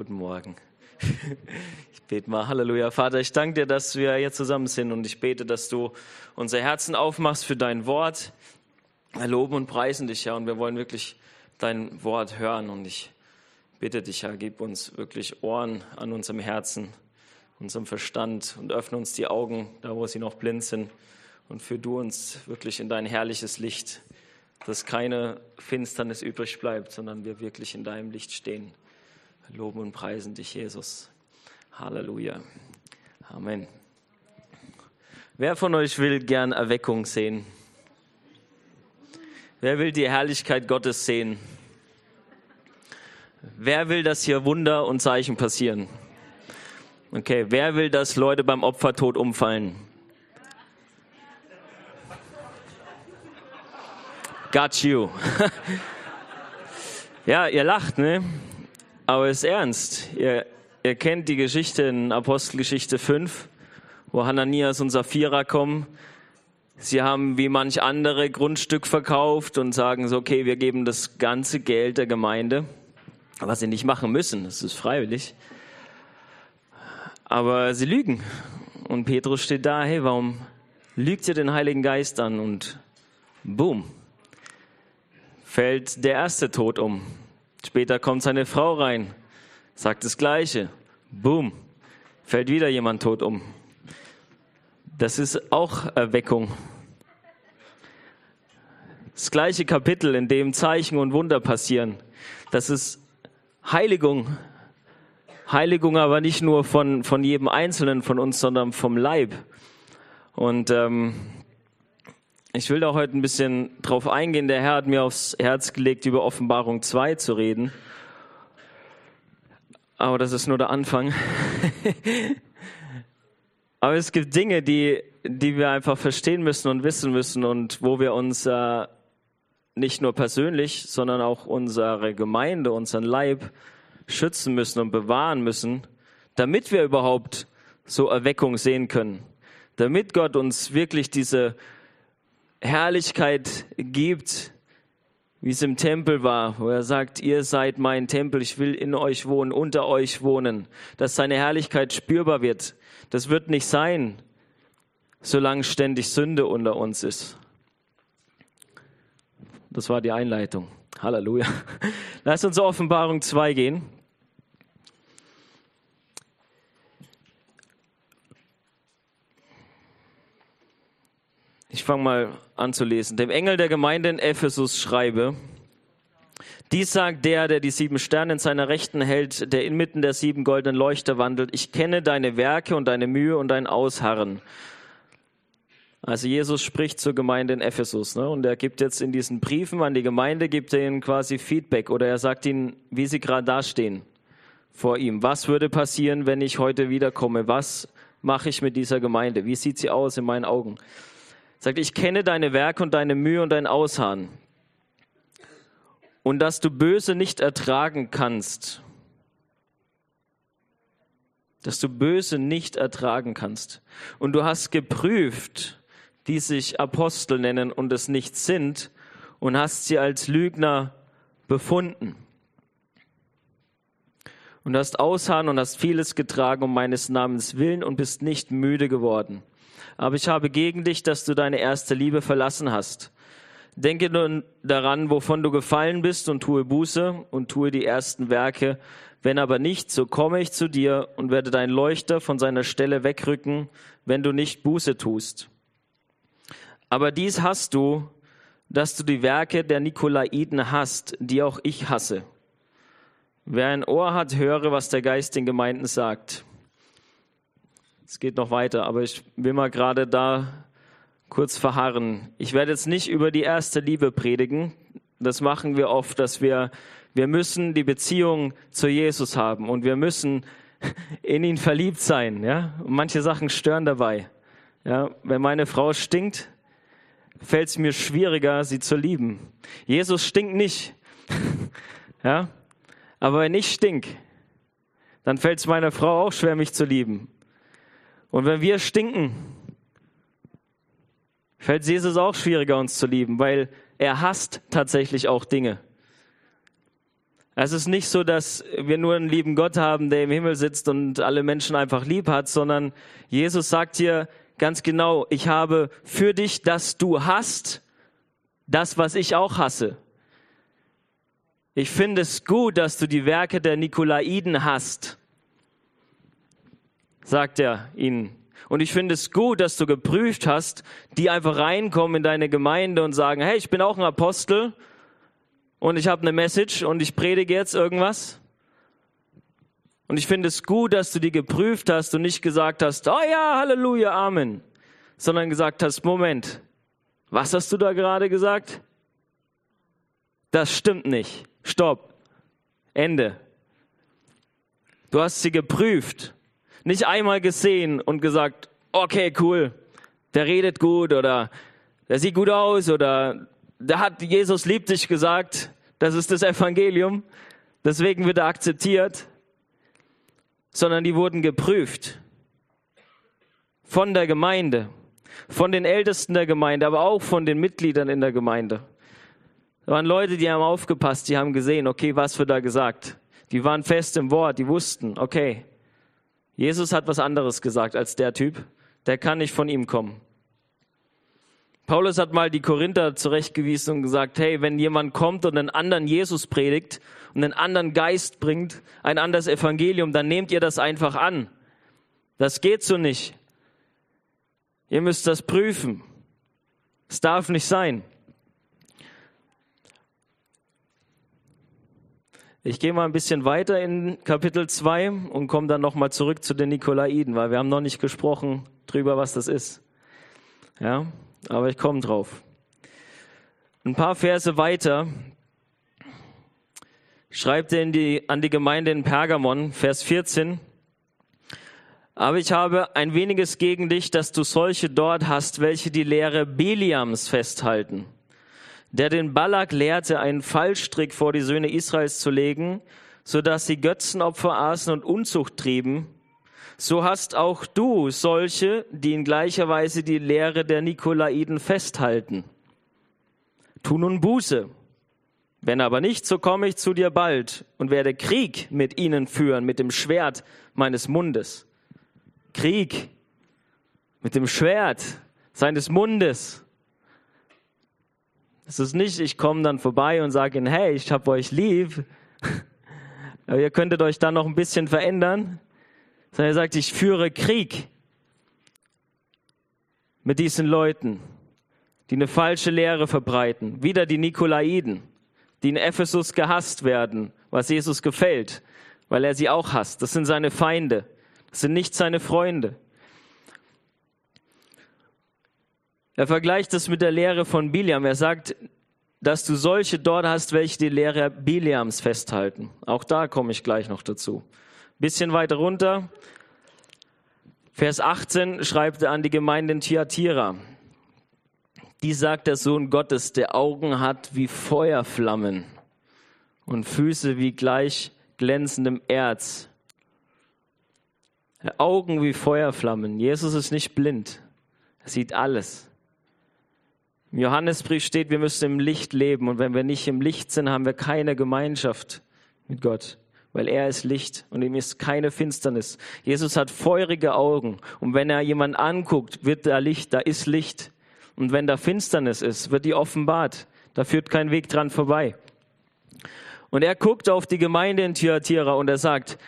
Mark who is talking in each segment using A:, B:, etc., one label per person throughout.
A: Guten Morgen. Ich bete mal, Halleluja. Vater, ich danke dir, dass wir hier zusammen sind und ich bete, dass du unser Herzen aufmachst für dein Wort. Wir loben und preisen dich, ja, und wir wollen wirklich dein Wort hören und ich bitte dich, Herr, gib uns wirklich Ohren an unserem Herzen, unserem Verstand und öffne uns die Augen, da wo sie noch blind sind und führ du uns wirklich in dein herrliches Licht, dass keine Finsternis übrig bleibt, sondern wir wirklich in deinem Licht stehen. Loben und preisen dich, Jesus. Halleluja. Amen. Wer von euch will gern Erweckung sehen? Wer will die Herrlichkeit Gottes sehen? Wer will, dass hier Wunder und Zeichen passieren? Okay, wer will, dass Leute beim Opfertod umfallen? Got you. ja, ihr lacht, ne? Aber es ist ernst. Ihr, ihr kennt die Geschichte in Apostelgeschichte 5, wo Hananias und Sapphira kommen. Sie haben wie manch andere Grundstück verkauft und sagen so, okay, wir geben das ganze Geld der Gemeinde, was sie nicht machen müssen, das ist freiwillig. Aber sie lügen. Und Petrus steht da, hey, warum lügt ihr den Heiligen Geist an? Und boom, fällt der erste Tod um. Später kommt seine Frau rein, sagt das Gleiche. Boom, fällt wieder jemand tot um. Das ist auch Erweckung. Das gleiche Kapitel, in dem Zeichen und Wunder passieren. Das ist Heiligung. Heiligung aber nicht nur von, von jedem Einzelnen von uns, sondern vom Leib. Und ähm, ich will da heute ein bisschen drauf eingehen. Der Herr hat mir aufs Herz gelegt, über Offenbarung 2 zu reden. Aber das ist nur der Anfang. Aber es gibt Dinge, die, die wir einfach verstehen müssen und wissen müssen und wo wir uns äh, nicht nur persönlich, sondern auch unsere Gemeinde, unseren Leib schützen müssen und bewahren müssen, damit wir überhaupt so Erweckung sehen können. Damit Gott uns wirklich diese Herrlichkeit gibt, wie es im Tempel war, wo er sagt, ihr seid mein Tempel, ich will in euch wohnen, unter euch wohnen, dass seine Herrlichkeit spürbar wird. Das wird nicht sein, solange ständig Sünde unter uns ist. Das war die Einleitung. Halleluja. Lass uns Offenbarung 2 gehen. Ich fange mal an zu lesen. Dem Engel der Gemeinde in Ephesus schreibe, dies sagt der, der die sieben Sterne in seiner Rechten hält, der inmitten der sieben goldenen Leuchter wandelt. Ich kenne deine Werke und deine Mühe und dein Ausharren. Also Jesus spricht zur Gemeinde in Ephesus ne? und er gibt jetzt in diesen Briefen an die Gemeinde, gibt er ihnen quasi Feedback oder er sagt ihnen, wie sie gerade dastehen vor ihm. Was würde passieren, wenn ich heute wiederkomme? Was mache ich mit dieser Gemeinde? Wie sieht sie aus in meinen Augen? Sagt, ich kenne deine Werke und deine Mühe und dein Ausharren. Und dass du Böse nicht ertragen kannst. Dass du Böse nicht ertragen kannst. Und du hast geprüft, die sich Apostel nennen und es nicht sind, und hast sie als Lügner befunden. Und hast Ausharren und hast vieles getragen um meines Namens willen und bist nicht müde geworden. Aber ich habe gegen dich, dass du deine erste Liebe verlassen hast. Denke nun daran, wovon du gefallen bist und tue Buße und tue die ersten Werke. Wenn aber nicht, so komme ich zu dir und werde dein Leuchter von seiner Stelle wegrücken, wenn du nicht Buße tust. Aber dies hast du, dass du die Werke der Nikolaiten hast, die auch ich hasse. Wer ein Ohr hat, höre, was der Geist den Gemeinden sagt. Es geht noch weiter, aber ich will mal gerade da kurz verharren. Ich werde jetzt nicht über die erste Liebe predigen. Das machen wir oft, dass wir, wir müssen die Beziehung zu Jesus haben und wir müssen in ihn verliebt sein, ja. Und manche Sachen stören dabei. Ja, wenn meine Frau stinkt, fällt es mir schwieriger, sie zu lieben. Jesus stinkt nicht, ja. Aber wenn ich stink, dann fällt es meiner Frau auch schwer, mich zu lieben. Und wenn wir stinken, fällt Jesus auch schwieriger, uns zu lieben, weil er hasst tatsächlich auch Dinge. Es ist nicht so, dass wir nur einen lieben Gott haben, der im Himmel sitzt und alle Menschen einfach lieb hat, sondern Jesus sagt hier ganz genau, ich habe für dich, dass du hast, das, was ich auch hasse. Ich finde es gut, dass du die Werke der Nikolaiden hast, sagt er ihnen. Und ich finde es gut, dass du geprüft hast, die einfach reinkommen in deine Gemeinde und sagen, hey, ich bin auch ein Apostel und ich habe eine Message und ich predige jetzt irgendwas. Und ich finde es gut, dass du die geprüft hast und nicht gesagt hast, oh ja, Halleluja, Amen, sondern gesagt hast, Moment, was hast du da gerade gesagt? Das stimmt nicht. Stopp. Ende. Du hast sie geprüft, nicht einmal gesehen und gesagt, okay, cool, der redet gut oder der sieht gut aus oder da hat Jesus liebt dich gesagt, das ist das Evangelium, deswegen wird er akzeptiert, sondern die wurden geprüft von der Gemeinde, von den Ältesten der Gemeinde, aber auch von den Mitgliedern in der Gemeinde. Da waren Leute, die haben aufgepasst, die haben gesehen, okay, was wird da gesagt. Die waren fest im Wort, die wussten, okay, Jesus hat was anderes gesagt als der Typ, der kann nicht von ihm kommen. Paulus hat mal die Korinther zurechtgewiesen und gesagt, hey, wenn jemand kommt und einen anderen Jesus predigt und einen anderen Geist bringt, ein anderes Evangelium, dann nehmt ihr das einfach an. Das geht so nicht. Ihr müsst das prüfen. Es darf nicht sein. Ich gehe mal ein bisschen weiter in Kapitel 2 und komme dann nochmal zurück zu den Nikolaiden, weil wir haben noch nicht gesprochen drüber, was das ist. Ja, aber ich komme drauf. Ein paar Verse weiter schreibt er die, an die Gemeinde in Pergamon, Vers 14. Aber ich habe ein weniges gegen dich, dass du solche dort hast, welche die Lehre Beliams festhalten, der den Balak lehrte, einen Fallstrick vor die Söhne Israels zu legen, so dass sie Götzenopfer aßen und Unzucht trieben so hast auch du solche, die in gleicher Weise die Lehre der Nikolaiden festhalten. Tu nun Buße. Wenn aber nicht, so komme ich zu dir bald und werde Krieg mit ihnen führen, mit dem Schwert meines Mundes. Krieg mit dem Schwert seines Mundes. Es ist nicht, ich komme dann vorbei und sage ihnen, hey, ich habe euch lieb, aber ihr könntet euch dann noch ein bisschen verändern sondern er sagt, ich führe Krieg mit diesen Leuten, die eine falsche Lehre verbreiten. Wieder die Nikolaiden, die in Ephesus gehasst werden, was Jesus gefällt, weil er sie auch hasst. Das sind seine Feinde. Das sind nicht seine Freunde. Er vergleicht das mit der Lehre von Biliam. Er sagt, dass du solche dort hast, welche die Lehre Biliams festhalten. Auch da komme ich gleich noch dazu. Bisschen weiter runter, Vers 18 schreibt er an die Gemeinde in Thyatira. Die sagt der Sohn Gottes, der Augen hat wie Feuerflammen und Füße wie gleich glänzendem Erz. Augen wie Feuerflammen. Jesus ist nicht blind. Er sieht alles. Im Johannesbrief steht, wir müssen im Licht leben und wenn wir nicht im Licht sind, haben wir keine Gemeinschaft mit Gott weil er ist Licht und ihm ist keine Finsternis. Jesus hat feurige Augen und wenn er jemanden anguckt, wird da Licht, da ist Licht. Und wenn da Finsternis ist, wird die offenbart. Da führt kein Weg dran vorbei. Und er guckt auf die Gemeinde in Thyatira und er sagt,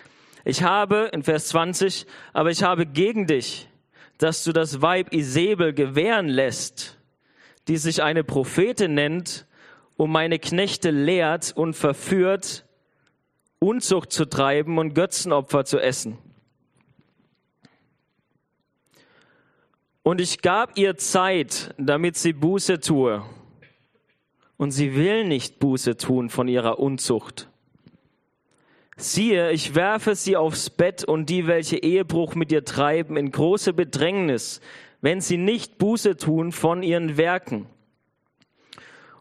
A: ich habe, in Vers 20, aber ich habe gegen dich, dass du das Weib Isabel gewähren lässt, die sich eine Prophetin nennt, um meine Knechte lehrt und verführt, Unzucht zu treiben und Götzenopfer zu essen. Und ich gab ihr Zeit, damit sie Buße tue. Und sie will nicht Buße tun von ihrer Unzucht. Siehe, ich werfe sie aufs Bett und die, welche Ehebruch mit ihr treiben, in große Bedrängnis, wenn sie nicht Buße tun von ihren Werken.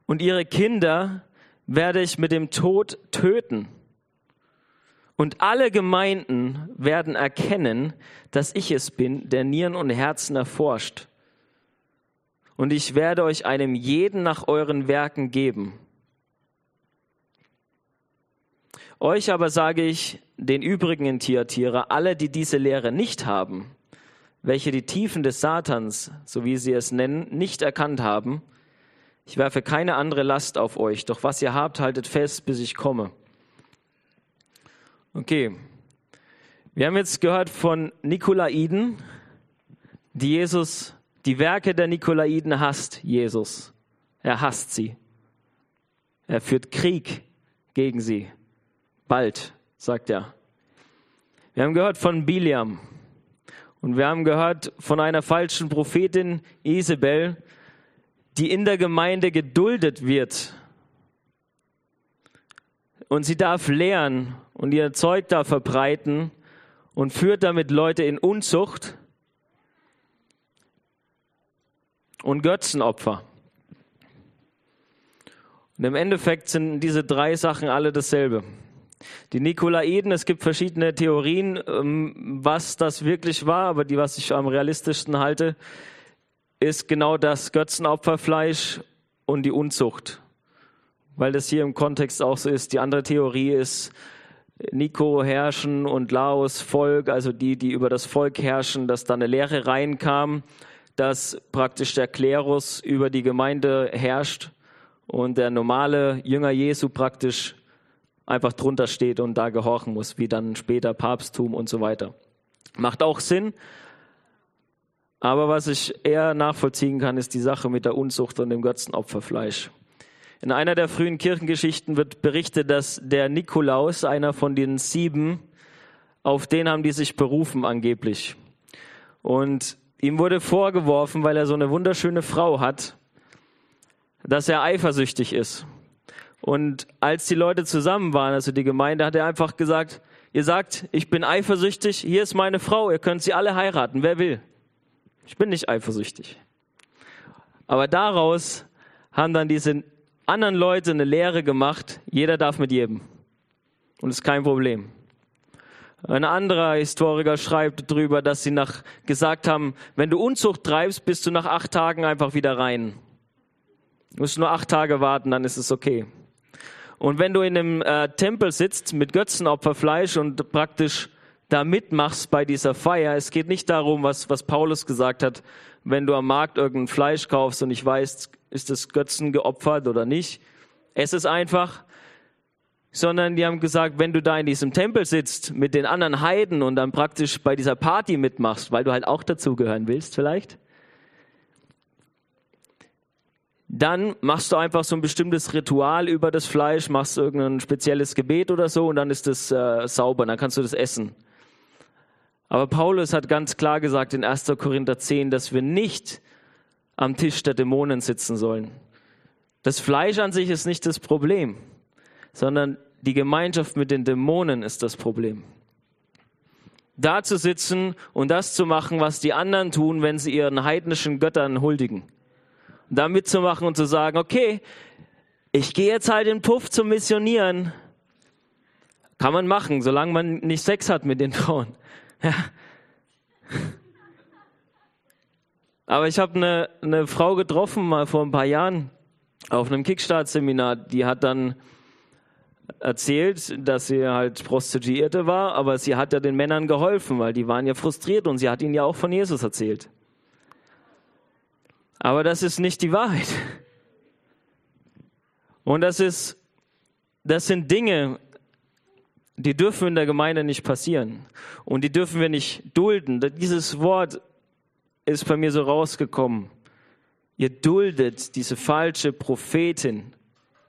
A: Und ihre Kinder werde ich mit dem Tod töten. Und alle Gemeinden werden erkennen, dass ich es bin, der Nieren und Herzen erforscht. Und ich werde euch einem jeden nach euren Werken geben. Euch aber sage ich, den übrigen in alle, die diese Lehre nicht haben, welche die Tiefen des Satans, so wie sie es nennen, nicht erkannt haben, ich werfe keine andere Last auf euch, doch was ihr habt, haltet fest, bis ich komme. Okay, wir haben jetzt gehört von Nikolaiden, die Jesus, die Werke der Nikolaiden hasst Jesus. Er hasst sie. Er führt Krieg gegen sie. Bald, sagt er. Wir haben gehört von Biliam. Und wir haben gehört von einer falschen Prophetin Isabel, die in der Gemeinde geduldet wird. Und sie darf lehren und ihr Zeug da verbreiten und führt damit Leute in Unzucht und Götzenopfer. Und im Endeffekt sind diese drei Sachen alle dasselbe. Die Nikolaiden, es gibt verschiedene Theorien, ähm, was das wirklich war, aber die, was ich am realistischsten halte, ist genau das Götzenopferfleisch und die Unzucht. Weil das hier im Kontext auch so ist. Die andere Theorie ist Nico herrschen und Laos Volk, also die, die über das Volk herrschen, dass da eine Lehre reinkam, dass praktisch der Klerus über die Gemeinde herrscht und der normale Jünger Jesu praktisch einfach drunter steht und da gehorchen muss, wie dann später Papsttum und so weiter. Macht auch Sinn. Aber was ich eher nachvollziehen kann, ist die Sache mit der Unzucht und dem Götzenopferfleisch. In einer der frühen Kirchengeschichten wird berichtet, dass der Nikolaus, einer von den sieben, auf den haben die sich berufen angeblich. Und ihm wurde vorgeworfen, weil er so eine wunderschöne Frau hat, dass er eifersüchtig ist. Und als die Leute zusammen waren, also die Gemeinde, hat er einfach gesagt, ihr sagt, ich bin eifersüchtig, hier ist meine Frau, ihr könnt sie alle heiraten, wer will. Ich bin nicht eifersüchtig. Aber daraus haben dann diese anderen Leute eine Lehre gemacht, jeder darf mit jedem. Und es ist kein Problem. Ein anderer Historiker schreibt darüber, dass sie nach, gesagt haben, wenn du Unzucht treibst, bist du nach acht Tagen einfach wieder rein. Du musst nur acht Tage warten, dann ist es okay. Und wenn du in einem äh, Tempel sitzt mit Götzenopferfleisch und praktisch da mitmachst bei dieser Feier, es geht nicht darum, was, was Paulus gesagt hat, wenn du am Markt irgendein Fleisch kaufst und ich weiß, ist das Götzen geopfert oder nicht. Es ist einfach, sondern die haben gesagt, wenn du da in diesem Tempel sitzt mit den anderen Heiden und dann praktisch bei dieser Party mitmachst, weil du halt auch dazugehören willst vielleicht, dann machst du einfach so ein bestimmtes Ritual über das Fleisch, machst irgendein spezielles Gebet oder so und dann ist es äh, sauber, dann kannst du das essen. Aber Paulus hat ganz klar gesagt in 1. Korinther 10, dass wir nicht am Tisch der Dämonen sitzen sollen. Das Fleisch an sich ist nicht das Problem, sondern die Gemeinschaft mit den Dämonen ist das Problem. Da zu sitzen und das zu machen, was die anderen tun, wenn sie ihren heidnischen Göttern huldigen da mitzumachen und zu sagen, okay, ich gehe jetzt halt in Puff zum Missionieren. Kann man machen, solange man nicht Sex hat mit den Frauen. Ja. Aber ich habe eine, eine Frau getroffen, mal vor ein paar Jahren, auf einem Kickstart-Seminar. Die hat dann erzählt, dass sie halt Prostituierte war, aber sie hat ja den Männern geholfen, weil die waren ja frustriert und sie hat ihnen ja auch von Jesus erzählt. Aber das ist nicht die Wahrheit. Und das ist, das sind Dinge, die dürfen in der Gemeinde nicht passieren. Und die dürfen wir nicht dulden. Dieses Wort ist bei mir so rausgekommen. Ihr duldet diese falsche Prophetin.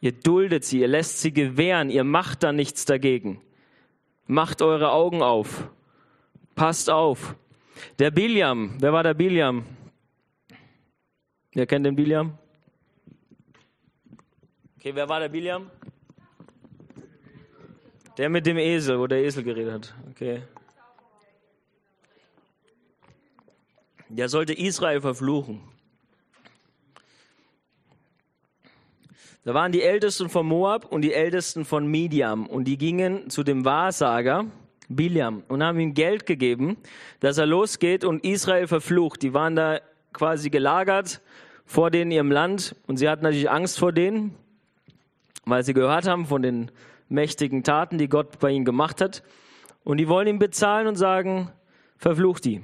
A: Ihr duldet sie, ihr lässt sie gewähren, ihr macht da nichts dagegen. Macht eure Augen auf. Passt auf. Der Biliam, wer war der Biliam? Wer kennt den Biliam? Okay, wer war der Biliam? Der mit dem Esel, wo der Esel geredet hat. Okay. Der sollte Israel verfluchen. Da waren die Ältesten von Moab und die Ältesten von Midian und die gingen zu dem Wahrsager Biliam und haben ihm Geld gegeben, dass er losgeht und Israel verflucht. Die waren da quasi gelagert vor denen in ihrem Land und sie hatten natürlich Angst vor denen, weil sie gehört haben von den mächtigen Taten, die Gott bei ihnen gemacht hat. Und die wollen ihn bezahlen und sagen, verflucht die.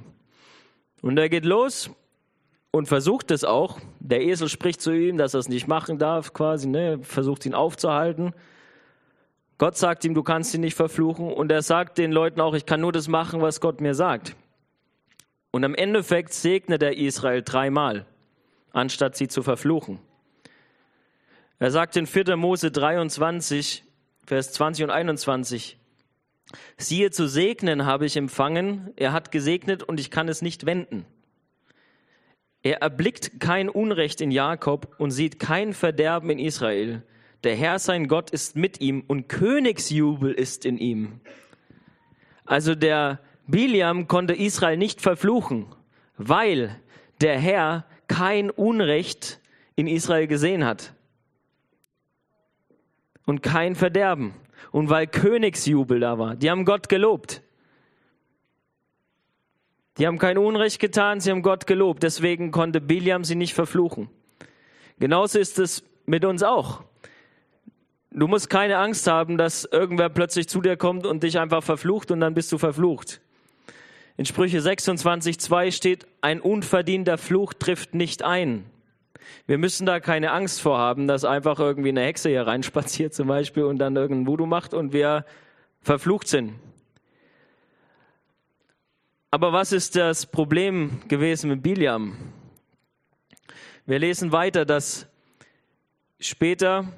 A: Und er geht los und versucht es auch. Der Esel spricht zu ihm, dass er es nicht machen darf, quasi, ne? versucht ihn aufzuhalten. Gott sagt ihm, du kannst ihn nicht verfluchen. Und er sagt den Leuten auch, ich kann nur das machen, was Gott mir sagt. Und am Endeffekt segnet er Israel dreimal, anstatt sie zu verfluchen. Er sagt in 4. Mose 23, Vers 20 und 21, siehe, zu segnen habe ich empfangen, er hat gesegnet und ich kann es nicht wenden. Er erblickt kein Unrecht in Jakob und sieht kein Verderben in Israel. Der Herr sein Gott ist mit ihm und Königsjubel ist in ihm. Also der Biliam konnte Israel nicht verfluchen, weil der Herr kein Unrecht in Israel gesehen hat und kein Verderben und weil Königsjubel da war. Die haben Gott gelobt. Die haben kein Unrecht getan, sie haben Gott gelobt. Deswegen konnte Biliam sie nicht verfluchen. Genauso ist es mit uns auch. Du musst keine Angst haben, dass irgendwer plötzlich zu dir kommt und dich einfach verflucht und dann bist du verflucht. In Sprüche 26.2 steht, ein unverdienter Fluch trifft nicht ein. Wir müssen da keine Angst vor haben, dass einfach irgendwie eine Hexe hier reinspaziert zum Beispiel und dann irgendein Voodoo macht und wir verflucht sind. Aber was ist das Problem gewesen mit Biliam? Wir lesen weiter, dass später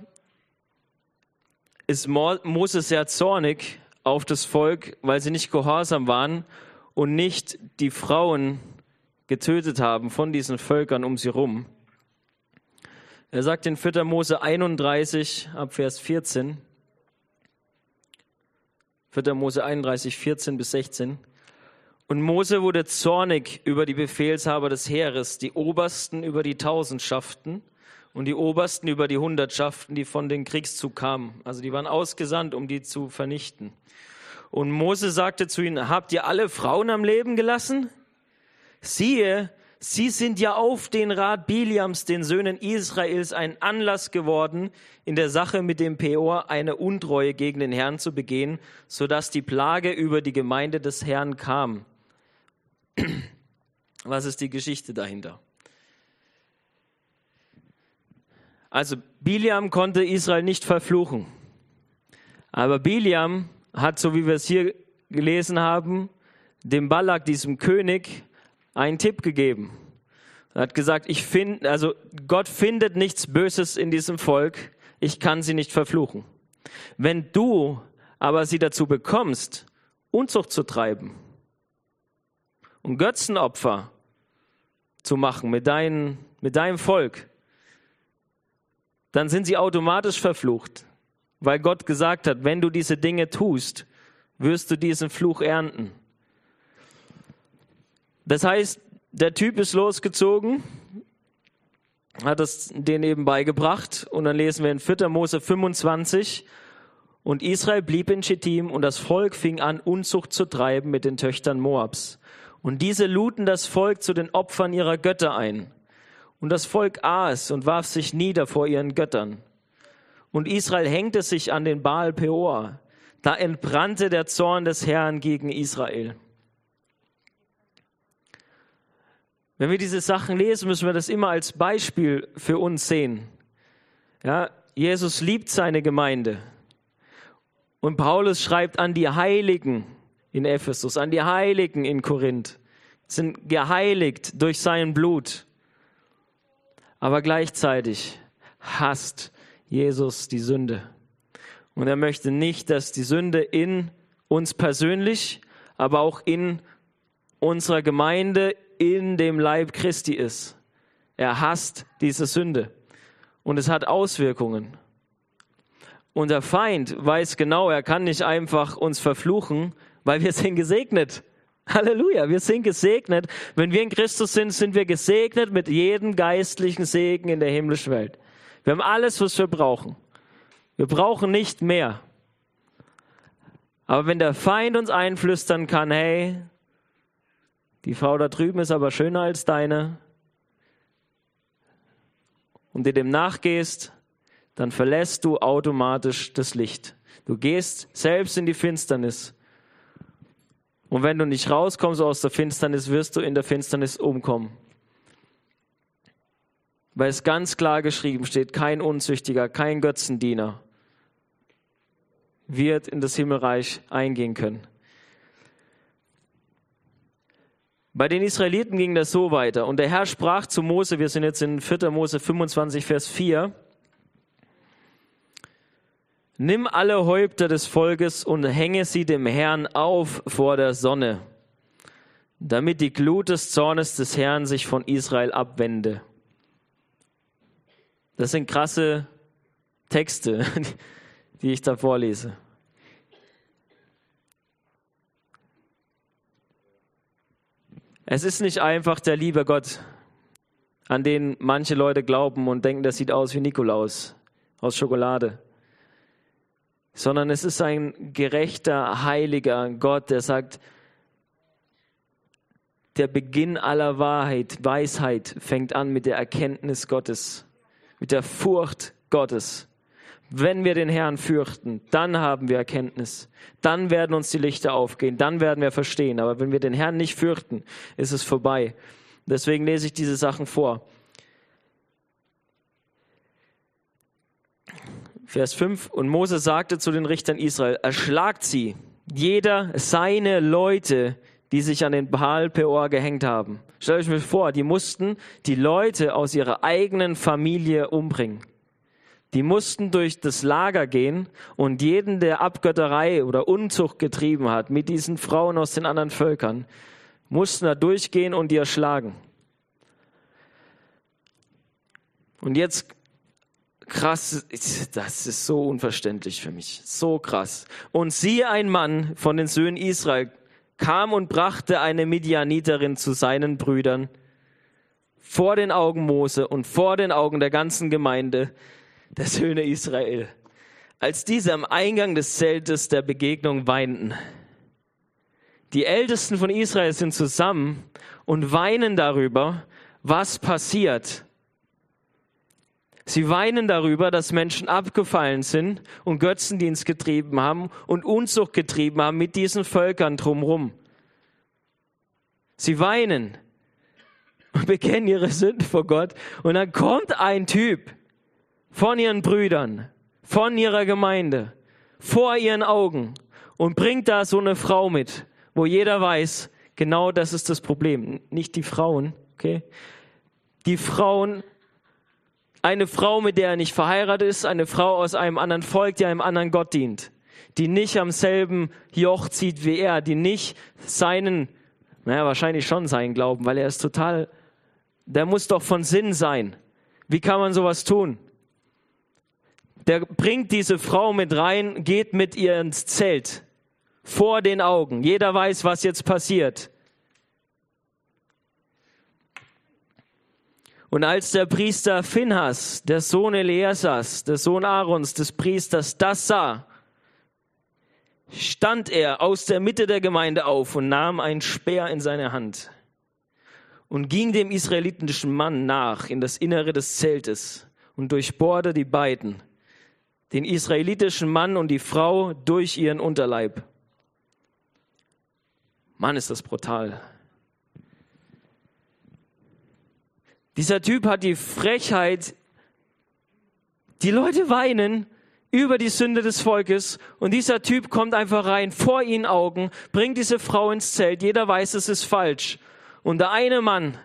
A: ist Moses sehr zornig auf das Volk, weil sie nicht gehorsam waren und nicht die Frauen getötet haben von diesen Völkern um sie rum. Er sagt in 4. Mose 31 ab Vers 14, 4. Mose 31, 14 bis 16, und Mose wurde zornig über die Befehlshaber des Heeres, die Obersten über die Tausendschaften und die Obersten über die Hundertschaften, die von den Kriegszug kamen. Also die waren ausgesandt, um die zu vernichten. Und Mose sagte zu ihnen, habt ihr alle Frauen am Leben gelassen? Siehe, sie sind ja auf den Rat Biliams, den Söhnen Israels, ein Anlass geworden, in der Sache mit dem Peor eine Untreue gegen den Herrn zu begehen, sodass die Plage über die Gemeinde des Herrn kam. Was ist die Geschichte dahinter? Also Biliam konnte Israel nicht verfluchen. Aber Biliam hat, so wie wir es hier gelesen haben, dem Balak, diesem König, einen Tipp gegeben. Er hat gesagt, ich finde, also Gott findet nichts Böses in diesem Volk. Ich kann sie nicht verfluchen. Wenn du aber sie dazu bekommst, Unzucht zu treiben, und Götzenopfer zu machen mit, dein, mit deinem Volk, dann sind sie automatisch verflucht, weil Gott gesagt hat, wenn du diese Dinge tust, wirst du diesen Fluch ernten. Das heißt, der Typ ist losgezogen, hat es denen eben beigebracht und dann lesen wir in 4. Mose 25 und Israel blieb in Schittim und das Volk fing an, Unzucht zu treiben mit den Töchtern Moabs. Und diese luden das Volk zu den Opfern ihrer Götter ein. Und das Volk aß und warf sich nieder vor ihren Göttern. Und Israel hängte sich an den Baal Peor. Da entbrannte der Zorn des Herrn gegen Israel. Wenn wir diese Sachen lesen, müssen wir das immer als Beispiel für uns sehen. Ja, Jesus liebt seine Gemeinde. Und Paulus schreibt an die Heiligen, in Ephesus, an die Heiligen in Korinth, sind geheiligt durch sein Blut. Aber gleichzeitig hasst Jesus die Sünde. Und er möchte nicht, dass die Sünde in uns persönlich, aber auch in unserer Gemeinde, in dem Leib Christi ist. Er hasst diese Sünde. Und es hat Auswirkungen. Und der Feind weiß genau, er kann nicht einfach uns verfluchen, weil wir sind gesegnet. Halleluja, wir sind gesegnet. Wenn wir in Christus sind, sind wir gesegnet mit jedem geistlichen Segen in der himmlischen Welt. Wir haben alles, was wir brauchen. Wir brauchen nicht mehr. Aber wenn der Feind uns einflüstern kann, hey, die Frau da drüben ist aber schöner als deine, und dir dem nachgehst, dann verlässt du automatisch das Licht. Du gehst selbst in die Finsternis. Und wenn du nicht rauskommst aus der Finsternis, wirst du in der Finsternis umkommen. Weil es ganz klar geschrieben steht, kein Unzüchtiger, kein Götzendiener wird in das Himmelreich eingehen können. Bei den Israeliten ging das so weiter. Und der Herr sprach zu Mose, wir sind jetzt in 4. Mose 25, Vers 4. Nimm alle Häupter des Volkes und hänge sie dem Herrn auf vor der Sonne, damit die Glut des Zornes des Herrn sich von Israel abwende. Das sind krasse Texte, die ich da vorlese. Es ist nicht einfach der liebe Gott, an den manche Leute glauben und denken, das sieht aus wie Nikolaus aus Schokolade sondern es ist ein gerechter, heiliger Gott, der sagt, der Beginn aller Wahrheit, Weisheit fängt an mit der Erkenntnis Gottes, mit der Furcht Gottes. Wenn wir den Herrn fürchten, dann haben wir Erkenntnis. Dann werden uns die Lichter aufgehen, dann werden wir verstehen. Aber wenn wir den Herrn nicht fürchten, ist es vorbei. Deswegen lese ich diese Sachen vor. Vers 5. Und Mose sagte zu den Richtern Israel, erschlagt sie, jeder seine Leute, die sich an den Baal Peor gehängt haben. Stellt euch mal vor, die mussten die Leute aus ihrer eigenen Familie umbringen. Die mussten durch das Lager gehen und jeden, der Abgötterei oder Unzucht getrieben hat mit diesen Frauen aus den anderen Völkern, mussten da durchgehen und die erschlagen. Und jetzt krass, das ist so unverständlich für mich, so krass. Und siehe, ein Mann von den Söhnen Israel kam und brachte eine Midianiterin zu seinen Brüdern vor den Augen Mose und vor den Augen der ganzen Gemeinde der Söhne Israel, als diese am Eingang des Zeltes der Begegnung weinten. Die Ältesten von Israel sind zusammen und weinen darüber, was passiert Sie weinen darüber, dass Menschen abgefallen sind und Götzendienst getrieben haben und Unzucht getrieben haben mit diesen Völkern drumherum. Sie weinen und bekennen ihre Sünden vor Gott. Und dann kommt ein Typ von ihren Brüdern, von ihrer Gemeinde, vor ihren Augen und bringt da so eine Frau mit, wo jeder weiß, genau das ist das Problem. Nicht die Frauen, okay? Die Frauen eine Frau, mit der er nicht verheiratet ist, eine Frau aus einem anderen Volk, die einem anderen Gott dient, die nicht am selben Joch zieht wie er, die nicht seinen, naja, wahrscheinlich schon seinen Glauben, weil er ist total, der muss doch von Sinn sein. Wie kann man sowas tun? Der bringt diese Frau mit rein, geht mit ihr ins Zelt, vor den Augen. Jeder weiß, was jetzt passiert. Und als der Priester Phinhas, der Sohn Eleasas, der Sohn Aarons, des Priesters, das sah, stand er aus der Mitte der Gemeinde auf und nahm einen Speer in seine Hand und ging dem israelitischen Mann nach in das Innere des Zeltes und durchbohrte die beiden, den israelitischen Mann und die Frau durch ihren Unterleib. Mann, ist das brutal. Dieser Typ hat die Frechheit, die Leute weinen über die Sünde des Volkes und dieser Typ kommt einfach rein vor ihren Augen, bringt diese Frau ins Zelt. Jeder weiß, es ist falsch. Und der eine Mann,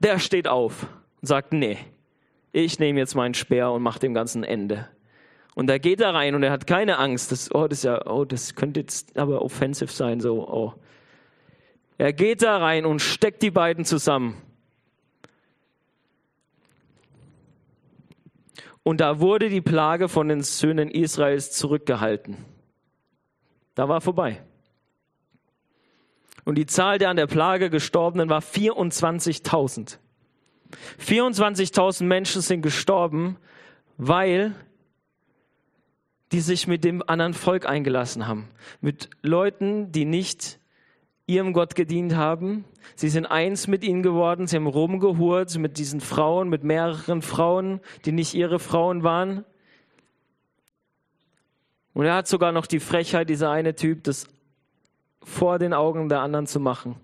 A: der steht auf und sagt, nee, ich nehme jetzt meinen Speer und mache dem ganzen Ende. Und er geht da rein und er hat keine Angst. Das, oh, das, ja, oh, das könnte jetzt aber offensiv sein, so, oh. Er geht da rein und steckt die beiden zusammen. Und da wurde die Plage von den Söhnen Israels zurückgehalten. Da war vorbei. Und die Zahl der an der Plage Gestorbenen war 24.000. 24.000 Menschen sind gestorben, weil die sich mit dem anderen Volk eingelassen haben. Mit Leuten, die nicht ihrem Gott gedient haben. Sie sind eins mit ihnen geworden. Sie haben rumgehurt mit diesen Frauen, mit mehreren Frauen, die nicht ihre Frauen waren. Und er hat sogar noch die Frechheit, dieser eine Typ, das vor den Augen der anderen zu machen.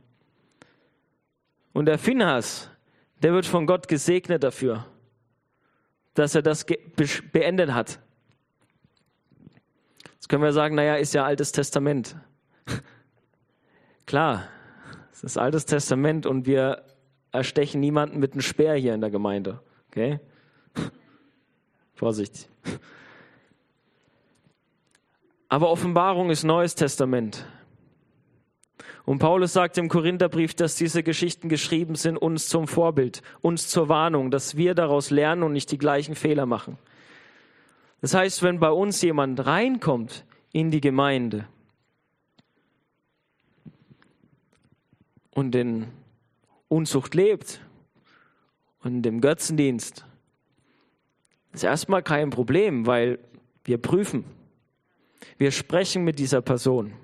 A: Und der Phinehas, der wird von Gott gesegnet dafür, dass er das beendet hat. Jetzt können wir sagen, naja, ist ja Altes Testament. Klar, es ist Altes Testament und wir erstechen niemanden mit einem Speer hier in der Gemeinde. Okay? Vorsicht. Aber Offenbarung ist Neues Testament. Und Paulus sagt im Korintherbrief, dass diese Geschichten geschrieben sind, uns zum Vorbild, uns zur Warnung, dass wir daraus lernen und nicht die gleichen Fehler machen. Das heißt, wenn bei uns jemand reinkommt in die Gemeinde und in Unzucht lebt und im Götzendienst, ist erstmal kein Problem, weil wir prüfen. Wir sprechen mit dieser Person.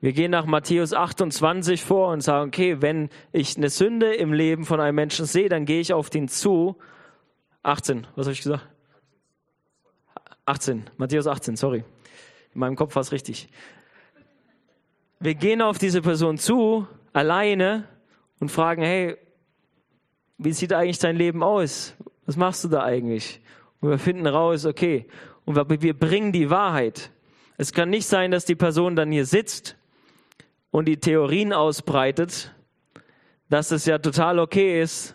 A: Wir gehen nach Matthäus 28 vor und sagen, okay, wenn ich eine Sünde im Leben von einem Menschen sehe, dann gehe ich auf den zu. 18, was habe ich gesagt? 18, Matthäus 18, sorry. In meinem Kopf war es richtig. Wir gehen auf diese Person zu, alleine, und fragen, hey, wie sieht eigentlich dein Leben aus? Was machst du da eigentlich? Und wir finden raus, okay, und wir bringen die Wahrheit. Es kann nicht sein, dass die Person dann hier sitzt und die Theorien ausbreitet, dass es ja total okay ist.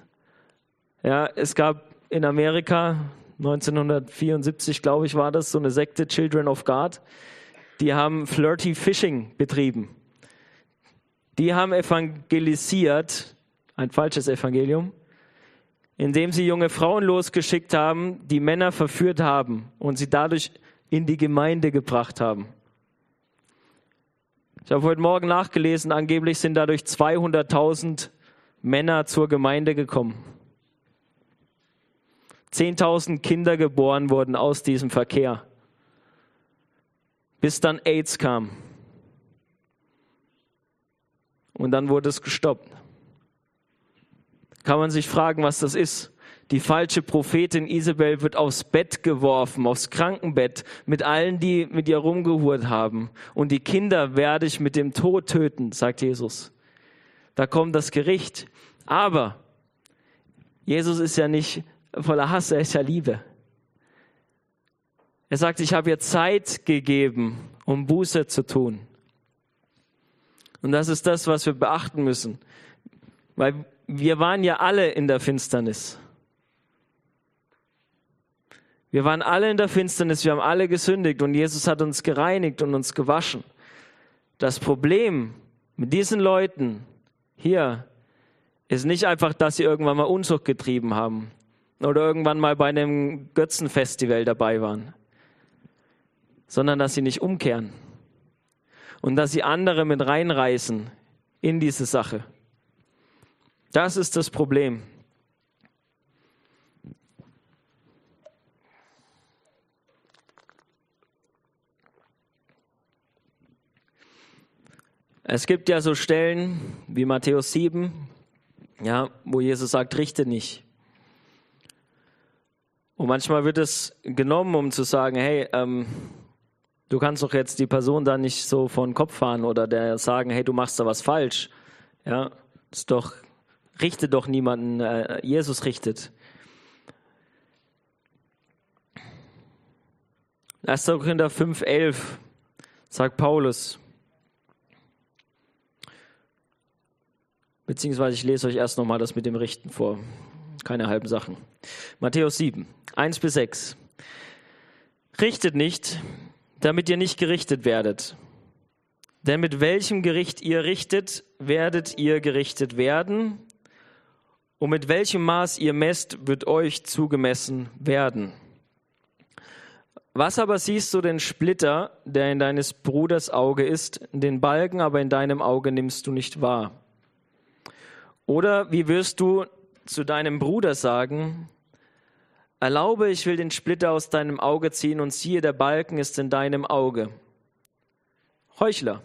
A: Ja, es gab in Amerika 1974, glaube ich, war das so eine Sekte Children of God. Die haben Flirty Fishing betrieben. Die haben evangelisiert, ein falsches Evangelium, indem sie junge Frauen losgeschickt haben, die Männer verführt haben und sie dadurch in die Gemeinde gebracht haben. Ich habe heute Morgen nachgelesen, angeblich sind dadurch 200.000 Männer zur Gemeinde gekommen. 10.000 Kinder geboren wurden aus diesem Verkehr, bis dann AIDS kam. Und dann wurde es gestoppt. Kann man sich fragen, was das ist? Die falsche Prophetin Isabel wird aufs Bett geworfen, aufs Krankenbett, mit allen, die mit ihr rumgehurt haben. Und die Kinder werde ich mit dem Tod töten, sagt Jesus. Da kommt das Gericht. Aber Jesus ist ja nicht voller Hass, er ist ja Liebe. Er sagt, ich habe ihr Zeit gegeben, um Buße zu tun. Und das ist das, was wir beachten müssen. Weil wir waren ja alle in der Finsternis. Wir waren alle in der Finsternis, wir haben alle gesündigt und Jesus hat uns gereinigt und uns gewaschen. Das Problem mit diesen Leuten hier ist nicht einfach, dass sie irgendwann mal Unzucht getrieben haben oder irgendwann mal bei einem Götzenfestival dabei waren, sondern dass sie nicht umkehren und dass sie andere mit reinreißen in diese Sache. Das ist das Problem. Es gibt ja so Stellen wie Matthäus 7, ja, wo Jesus sagt, richte nicht. Und manchmal wird es genommen, um zu sagen, hey, ähm, du kannst doch jetzt die Person da nicht so vor den Kopf fahren oder der sagen, hey, du machst da was falsch. Ja, ist doch, richte doch niemanden, äh, Jesus richtet. 1. Korinther 5, 11 sagt Paulus, Beziehungsweise ich lese euch erst nochmal das mit dem Richten vor. Keine halben Sachen. Matthäus 7, 1 bis 6. Richtet nicht, damit ihr nicht gerichtet werdet. Denn mit welchem Gericht ihr richtet, werdet ihr gerichtet werden. Und mit welchem Maß ihr messt, wird euch zugemessen werden. Was aber siehst du den Splitter, der in deines Bruders Auge ist, den Balken aber in deinem Auge nimmst du nicht wahr? Oder wie wirst du zu deinem Bruder sagen, erlaube, ich will den Splitter aus deinem Auge ziehen und siehe, der Balken ist in deinem Auge. Heuchler,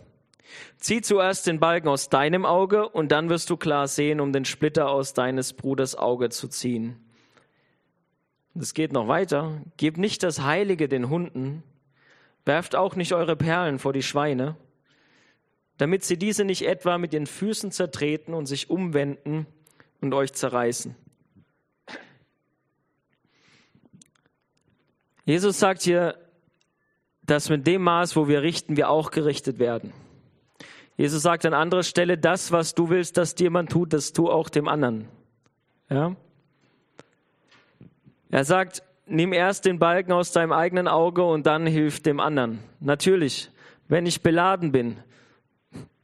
A: zieh zuerst den Balken aus deinem Auge und dann wirst du klar sehen, um den Splitter aus deines Bruders Auge zu ziehen. Es geht noch weiter. Gib nicht das Heilige den Hunden, Werft auch nicht eure Perlen vor die Schweine, damit sie diese nicht etwa mit den Füßen zertreten und sich umwenden und euch zerreißen. Jesus sagt hier, dass mit dem Maß, wo wir richten, wir auch gerichtet werden. Jesus sagt an anderer Stelle, das, was du willst, dass dir man tut, das tu auch dem anderen. Ja? Er sagt, nimm erst den Balken aus deinem eigenen Auge und dann hilf dem anderen. Natürlich, wenn ich beladen bin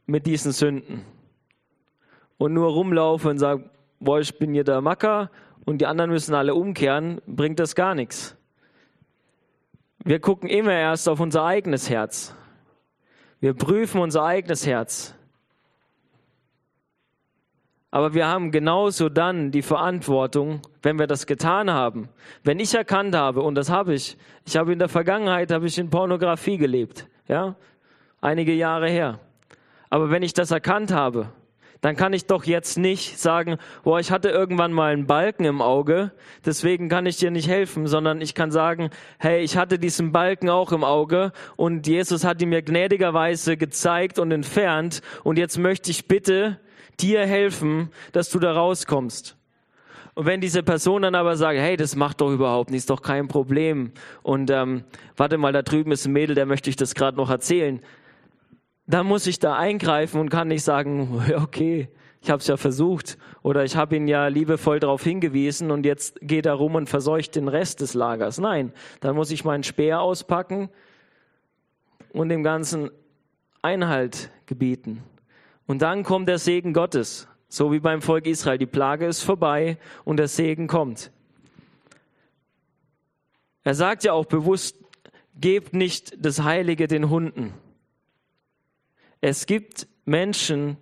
A: mit diesen Sünden und nur rumlaufe und sage, boah, ich bin hier der Macker und die anderen müssen alle umkehren, bringt das gar nichts. Wir gucken immer erst auf unser eigenes Herz. Wir prüfen unser eigenes Herz. Aber wir haben genauso dann die Verantwortung, wenn wir das getan haben. Wenn ich erkannt habe, und das habe ich, ich habe in der Vergangenheit, habe ich in Pornografie gelebt, ja, einige Jahre her. Aber wenn ich das erkannt habe, dann kann ich doch jetzt nicht sagen, boah, ich hatte irgendwann mal einen Balken im Auge, deswegen kann ich dir nicht helfen, sondern ich kann sagen, hey, ich hatte diesen Balken auch im Auge und Jesus hat ihn mir gnädigerweise gezeigt und entfernt und jetzt möchte ich bitte dir helfen, dass du da rauskommst. Und wenn diese Person dann aber sagt, hey, das macht doch überhaupt nichts, doch kein Problem. Und ähm, warte mal, da drüben ist ein Mädel, der möchte ich das gerade noch erzählen dann muss ich da eingreifen und kann nicht sagen, okay, ich habe es ja versucht oder ich habe ihn ja liebevoll darauf hingewiesen und jetzt geht er rum und verseucht den Rest des Lagers. Nein, dann muss ich meinen Speer auspacken und dem Ganzen Einhalt gebieten. Und dann kommt der Segen Gottes, so wie beim Volk Israel. Die Plage ist vorbei und der Segen kommt. Er sagt ja auch bewusst, gebt nicht das Heilige den Hunden. Es gibt Menschen,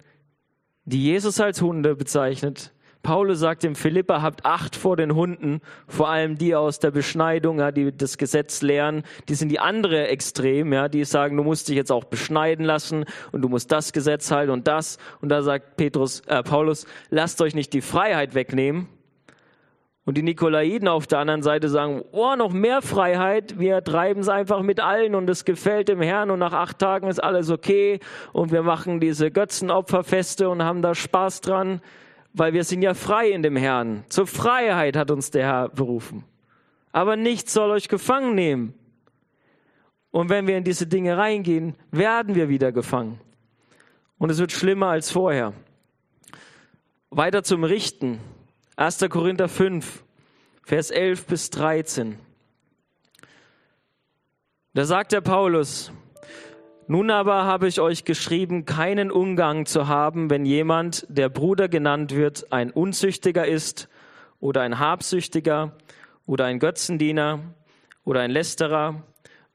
A: die Jesus als Hunde bezeichnet. Paulus sagt im Philippa, habt Acht vor den Hunden, vor allem die aus der Beschneidung, ja, die das Gesetz lehren. Die sind die andere Extrem, ja, die sagen, du musst dich jetzt auch beschneiden lassen und du musst das Gesetz halten und das. Und da sagt Petrus, äh, Paulus, lasst euch nicht die Freiheit wegnehmen. Und die Nikolaiden auf der anderen Seite sagen, oh, noch mehr Freiheit, wir treiben es einfach mit allen und es gefällt dem Herrn und nach acht Tagen ist alles okay und wir machen diese Götzenopferfeste und haben da Spaß dran, weil wir sind ja frei in dem Herrn. Zur Freiheit hat uns der Herr berufen. Aber nichts soll euch gefangen nehmen. Und wenn wir in diese Dinge reingehen, werden wir wieder gefangen. Und es wird schlimmer als vorher. Weiter zum Richten. 1. Korinther 5, Vers 11 bis 13. Da sagt der Paulus, nun aber habe ich euch geschrieben, keinen Umgang zu haben, wenn jemand, der Bruder genannt wird, ein Unzüchtiger ist oder ein Habsüchtiger oder ein Götzendiener oder ein Lästerer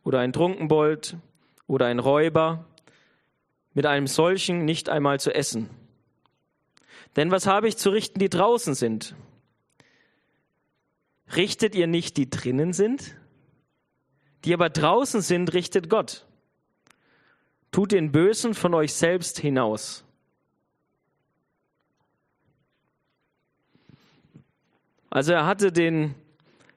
A: oder ein Trunkenbold oder ein Räuber, mit einem solchen nicht einmal zu essen. Denn was habe ich zu richten, die draußen sind? Richtet ihr nicht, die drinnen sind? Die aber draußen sind, richtet Gott. Tut den Bösen von euch selbst hinaus. Also er hatte den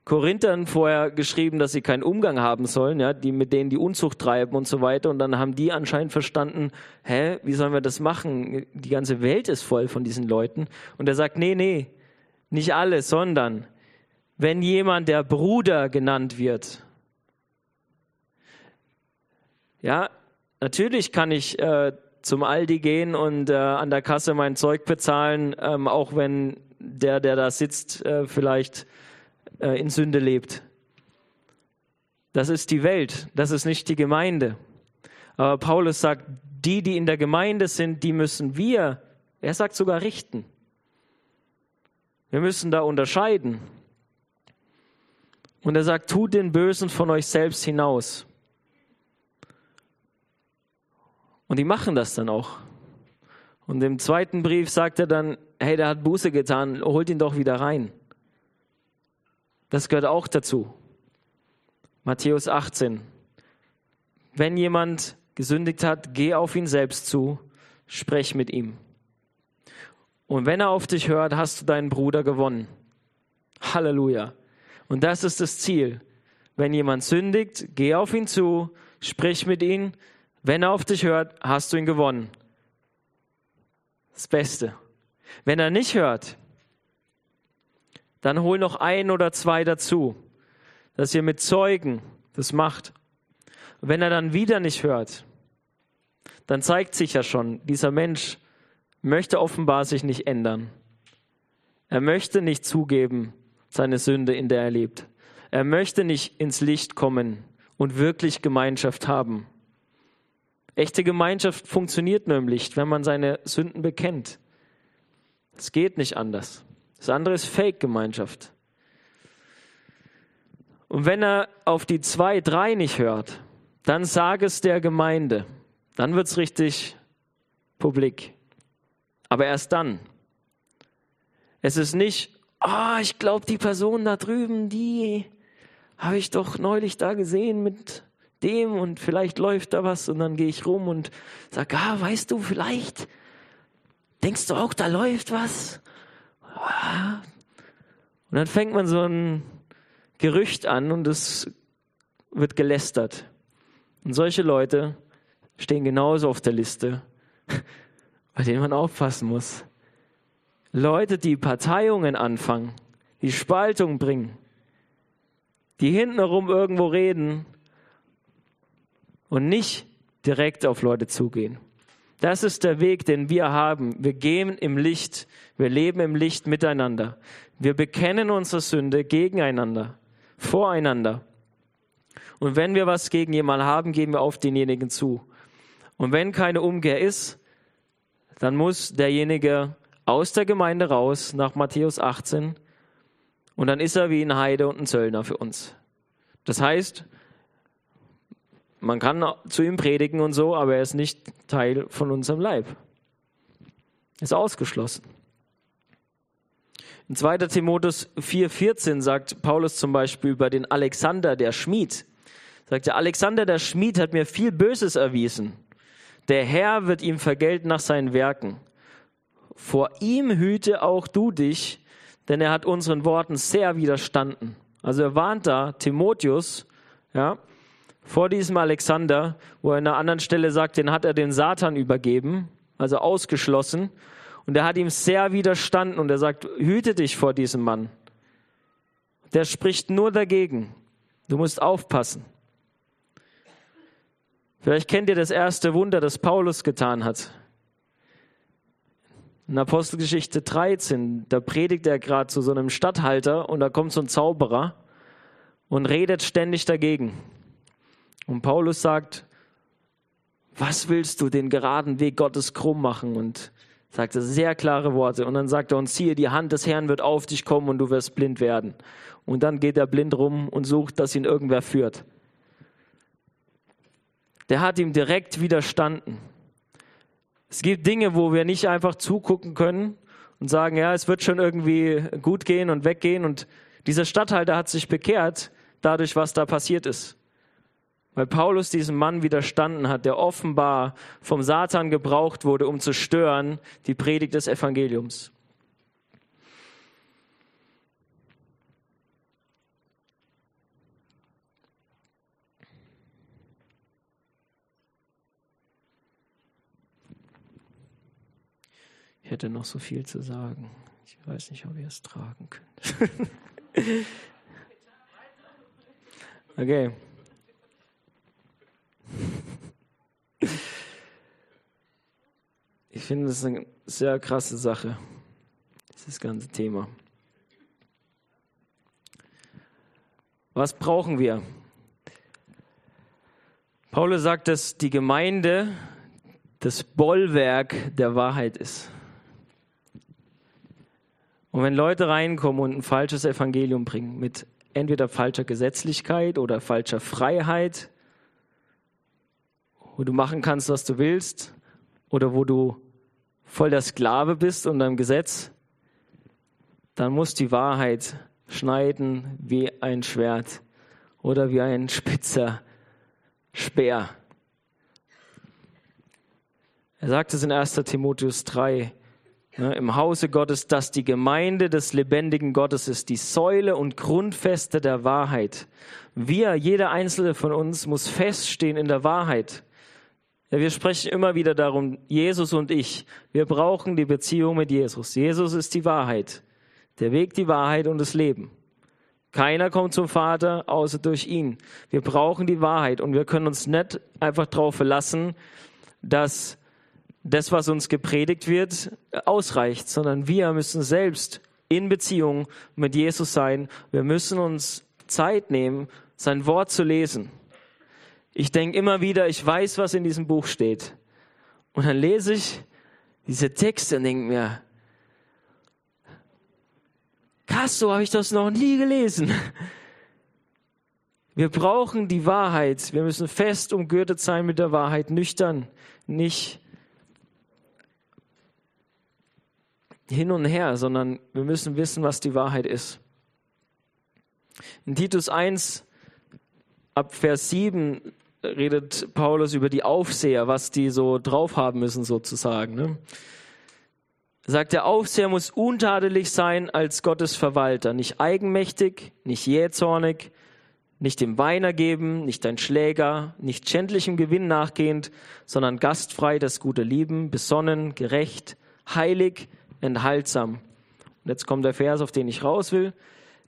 A: Korinthern vorher geschrieben, dass sie keinen Umgang haben sollen, ja, die mit denen die Unzucht treiben und so weiter. Und dann haben die anscheinend verstanden, hä, wie sollen wir das machen? Die ganze Welt ist voll von diesen Leuten. Und er sagt, nee, nee, nicht alle, sondern wenn jemand der Bruder genannt wird. Ja, natürlich kann ich äh, zum Aldi gehen und äh, an der Kasse mein Zeug bezahlen, ähm, auch wenn der, der da sitzt, äh, vielleicht äh, in Sünde lebt. Das ist die Welt, das ist nicht die Gemeinde. Aber Paulus sagt, die, die in der Gemeinde sind, die müssen wir, er sagt sogar richten. Wir müssen da unterscheiden. Und er sagt, tut den Bösen von euch selbst hinaus. Und die machen das dann auch. Und im zweiten Brief sagt er dann, hey, der hat Buße getan, holt ihn doch wieder rein. Das gehört auch dazu. Matthäus 18. Wenn jemand gesündigt hat, geh auf ihn selbst zu, sprech mit ihm. Und wenn er auf dich hört, hast du deinen Bruder gewonnen. Halleluja. Und das ist das Ziel. Wenn jemand sündigt, geh auf ihn zu, sprich mit ihm. Wenn er auf dich hört, hast du ihn gewonnen. Das Beste. Wenn er nicht hört, dann hol noch ein oder zwei dazu, dass ihr mit Zeugen das macht. Und wenn er dann wieder nicht hört, dann zeigt sich ja schon, dieser Mensch möchte offenbar sich nicht ändern. Er möchte nicht zugeben, seine Sünde, in der er lebt. Er möchte nicht ins Licht kommen und wirklich Gemeinschaft haben. Echte Gemeinschaft funktioniert nur im Licht, wenn man seine Sünden bekennt. Es geht nicht anders. Das andere ist Fake-Gemeinschaft. Und wenn er auf die zwei, drei nicht hört, dann sag es der Gemeinde. Dann wird es richtig publik. Aber erst dann. Es ist nicht, ah, oh, ich glaube, die Person da drüben, die habe ich doch neulich da gesehen mit dem und vielleicht läuft da was und dann gehe ich rum und sage, ah, weißt du, vielleicht denkst du auch, da läuft was. Und dann fängt man so ein Gerücht an und es wird gelästert. Und solche Leute stehen genauso auf der Liste, bei denen man aufpassen muss. Leute, die Parteiungen anfangen, die Spaltung bringen, die hintenherum irgendwo reden und nicht direkt auf Leute zugehen. Das ist der Weg, den wir haben. Wir gehen im Licht, wir leben im Licht miteinander. Wir bekennen unsere Sünde gegeneinander, voreinander. Und wenn wir was gegen jemanden haben, gehen wir auf denjenigen zu. Und wenn keine Umkehr ist, dann muss derjenige aus der Gemeinde raus nach Matthäus 18 und dann ist er wie ein Heide und ein Zöllner für uns. Das heißt, man kann zu ihm predigen und so, aber er ist nicht Teil von unserem Leib. Ist ausgeschlossen. In 2. Timotheus 4,14 sagt Paulus zum Beispiel über den Alexander, der Schmied. Sagt er, Alexander, der Schmied, hat mir viel Böses erwiesen. Der Herr wird ihm vergelten nach seinen Werken. Vor ihm hüte auch du dich, denn er hat unseren Worten sehr widerstanden. Also er warnt da Timotheus, ja, vor diesem Alexander, wo er an einer anderen Stelle sagt, den hat er den Satan übergeben, also ausgeschlossen. Und er hat ihm sehr widerstanden und er sagt, hüte dich vor diesem Mann. Der spricht nur dagegen. Du musst aufpassen. Vielleicht kennt ihr das erste Wunder, das Paulus getan hat. In Apostelgeschichte 13, da predigt er gerade zu so einem Statthalter und da kommt so ein Zauberer und redet ständig dagegen. Und Paulus sagt, was willst du den geraden Weg Gottes krumm machen? Und sagt er sehr klare Worte. Und dann sagt er, und siehe, die Hand des Herrn wird auf dich kommen und du wirst blind werden. Und dann geht er blind rum und sucht, dass ihn irgendwer führt. Der hat ihm direkt widerstanden. Es gibt Dinge, wo wir nicht einfach zugucken können und sagen, ja, es wird schon irgendwie gut gehen und weggehen. Und dieser Statthalter hat sich bekehrt dadurch, was da passiert ist. Weil Paulus diesem Mann widerstanden hat, der offenbar vom Satan gebraucht wurde, um zu stören, die Predigt des Evangeliums. Ich hätte noch so viel zu sagen. Ich weiß nicht, ob ihr es tragen könnt. okay. Ich finde, das ist eine sehr krasse Sache, dieses ganze Thema. Was brauchen wir? Paulus sagt, dass die Gemeinde das Bollwerk der Wahrheit ist. Und wenn Leute reinkommen und ein falsches Evangelium bringen, mit entweder falscher Gesetzlichkeit oder falscher Freiheit, wo du machen kannst, was du willst, oder wo du voll der Sklave bist unter dem Gesetz, dann muss die Wahrheit schneiden wie ein Schwert oder wie ein spitzer Speer. Er sagt es in 1. Timotheus 3, ne, im Hause Gottes, dass die Gemeinde des lebendigen Gottes ist, die Säule und Grundfeste der Wahrheit. Wir, jeder einzelne von uns, muss feststehen in der Wahrheit. Ja, wir sprechen immer wieder darum, Jesus und ich, wir brauchen die Beziehung mit Jesus. Jesus ist die Wahrheit, der Weg, die Wahrheit und das Leben. Keiner kommt zum Vater außer durch ihn. Wir brauchen die Wahrheit und wir können uns nicht einfach darauf verlassen, dass das, was uns gepredigt wird, ausreicht, sondern wir müssen selbst in Beziehung mit Jesus sein. Wir müssen uns Zeit nehmen, sein Wort zu lesen. Ich denke immer wieder, ich weiß, was in diesem Buch steht. Und dann lese ich diese Texte und denke mir, krass, so habe ich das noch nie gelesen. Wir brauchen die Wahrheit. Wir müssen fest umgürtet sein mit der Wahrheit, nüchtern, nicht hin und her, sondern wir müssen wissen, was die Wahrheit ist. In Titus 1 ab Vers 7 redet Paulus über die Aufseher, was die so drauf haben müssen sozusagen. Ne? Sagt der Aufseher muss untadelig sein als Gottes Verwalter, nicht eigenmächtig, nicht jähzornig, nicht dem Weiner geben, nicht ein Schläger, nicht schändlichem Gewinn nachgehend, sondern gastfrei das gute Lieben, besonnen, gerecht, heilig, enthaltsam. Und jetzt kommt der Vers, auf den ich raus will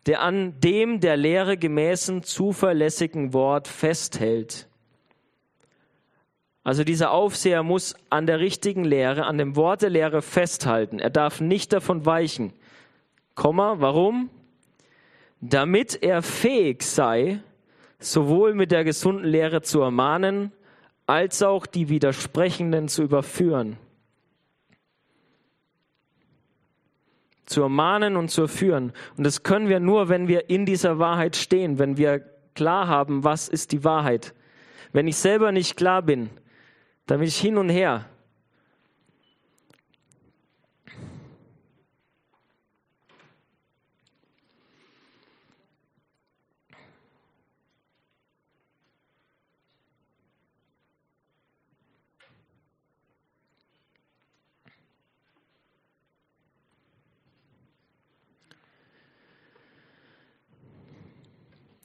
A: der an dem der Lehre gemäßen zuverlässigen Wort festhält. Also dieser Aufseher muss an der richtigen Lehre, an dem Wort der Lehre festhalten. Er darf nicht davon weichen. Komma, warum? Damit er fähig sei, sowohl mit der gesunden Lehre zu ermahnen, als auch die Widersprechenden zu überführen. zu ermahnen und zu führen. Und das können wir nur, wenn wir in dieser Wahrheit stehen, wenn wir klar haben, was ist die Wahrheit. Wenn ich selber nicht klar bin, dann bin ich hin und her.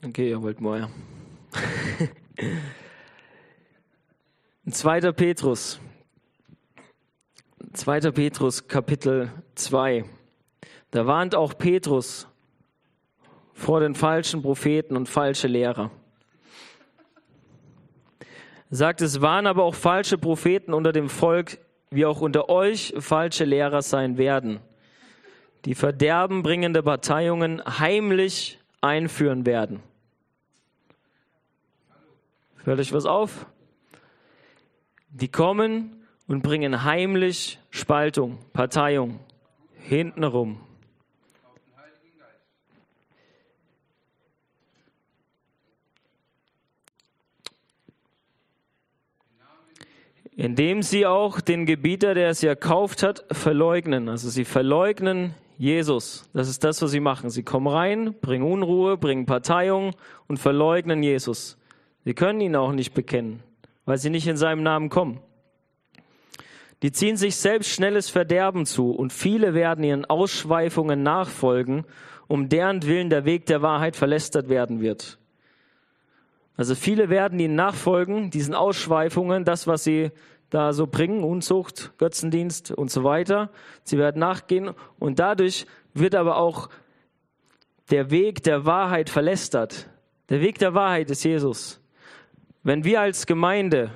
A: Okay, ihr wollt mehr. 2. Petrus. 2. Petrus Kapitel 2. Da warnt auch Petrus vor den falschen Propheten und falsche Lehrer. Er sagt, es waren aber auch falsche Propheten unter dem Volk, wie auch unter euch falsche Lehrer sein werden, die verderbenbringende Parteiungen heimlich einführen werden Hört euch was auf? Die kommen und bringen heimlich Spaltung, Parteiung, hintenrum. Indem sie auch den Gebieter, der sie erkauft hat, verleugnen. Also sie verleugnen Jesus. Das ist das, was sie machen. Sie kommen rein, bringen Unruhe, bringen Parteiung und verleugnen Jesus. Sie können ihn auch nicht bekennen, weil sie nicht in seinem Namen kommen. Die ziehen sich selbst schnelles Verderben zu und viele werden ihren Ausschweifungen nachfolgen, um deren Willen der Weg der Wahrheit verlästert werden wird. Also viele werden ihnen nachfolgen, diesen Ausschweifungen, das, was sie da so bringen, Unzucht, Götzendienst und so weiter. Sie werden nachgehen und dadurch wird aber auch der Weg der Wahrheit verlästert. Der Weg der Wahrheit ist Jesus. Wenn wir als Gemeinde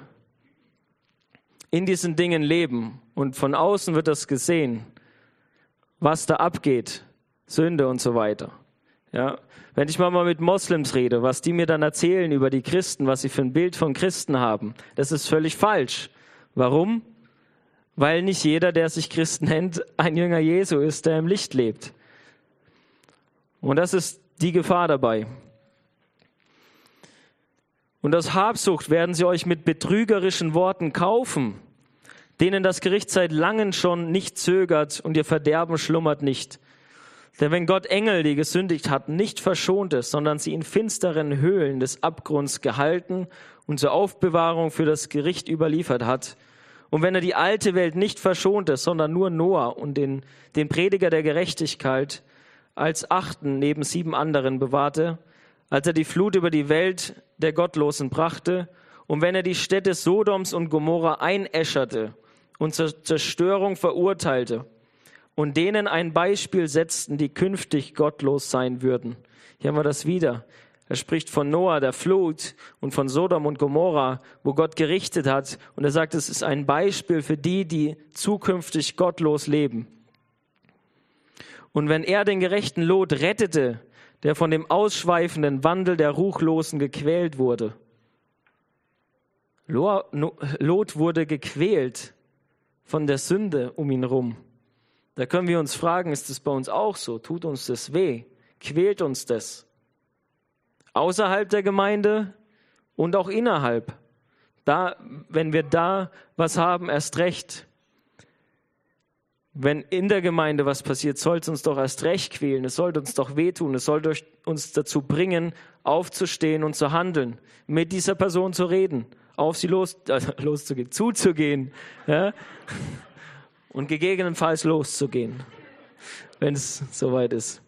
A: in diesen Dingen leben und von außen wird das gesehen, was da abgeht, Sünde und so weiter. Ja, wenn ich mal mit Moslems rede, was die mir dann erzählen über die Christen, was sie für ein Bild von Christen haben, das ist völlig falsch. Warum? Weil nicht jeder, der sich Christen nennt, ein Jünger Jesu ist, der im Licht lebt. Und das ist die Gefahr dabei. Und aus Habsucht werden sie euch mit betrügerischen Worten kaufen, denen das Gericht seit langem schon nicht zögert und ihr Verderben schlummert nicht. Denn wenn Gott Engel, die gesündigt hatten, nicht verschont ist, sondern sie in finsteren Höhlen des Abgrunds gehalten und zur Aufbewahrung für das Gericht überliefert hat, Und wenn er die alte Welt nicht verschonte, sondern nur Noah und den, den Prediger der Gerechtigkeit als achten neben sieben anderen bewahrte, als er die Flut über die Welt der Gottlosen brachte, und wenn er die Städte Sodoms und Gomorra einäscherte und zur Zerstörung verurteilte und denen ein Beispiel setzten, die künftig gottlos sein würden. Hier haben wir das wieder. Er spricht von Noah, der Flut und von Sodom und Gomorra, wo Gott gerichtet hat. Und er sagt, es ist ein Beispiel für die, die zukünftig gottlos leben. Und wenn er den gerechten Lot rettete, der von dem ausschweifenden Wandel der Ruchlosen gequält wurde. Lot wurde gequält von der Sünde um ihn rum. Da können wir uns fragen, ist das bei uns auch so? Tut uns das weh? Quält uns das? außerhalb der Gemeinde und auch innerhalb. Da, wenn wir da was haben, erst recht. Wenn in der Gemeinde was passiert, soll es uns doch erst recht quälen. Es sollte uns doch wehtun. Es sollte uns dazu bringen, aufzustehen und zu handeln, mit dieser Person zu reden, auf sie los, äh, loszugehen, zuzugehen ja? und gegebenenfalls loszugehen, wenn es soweit ist.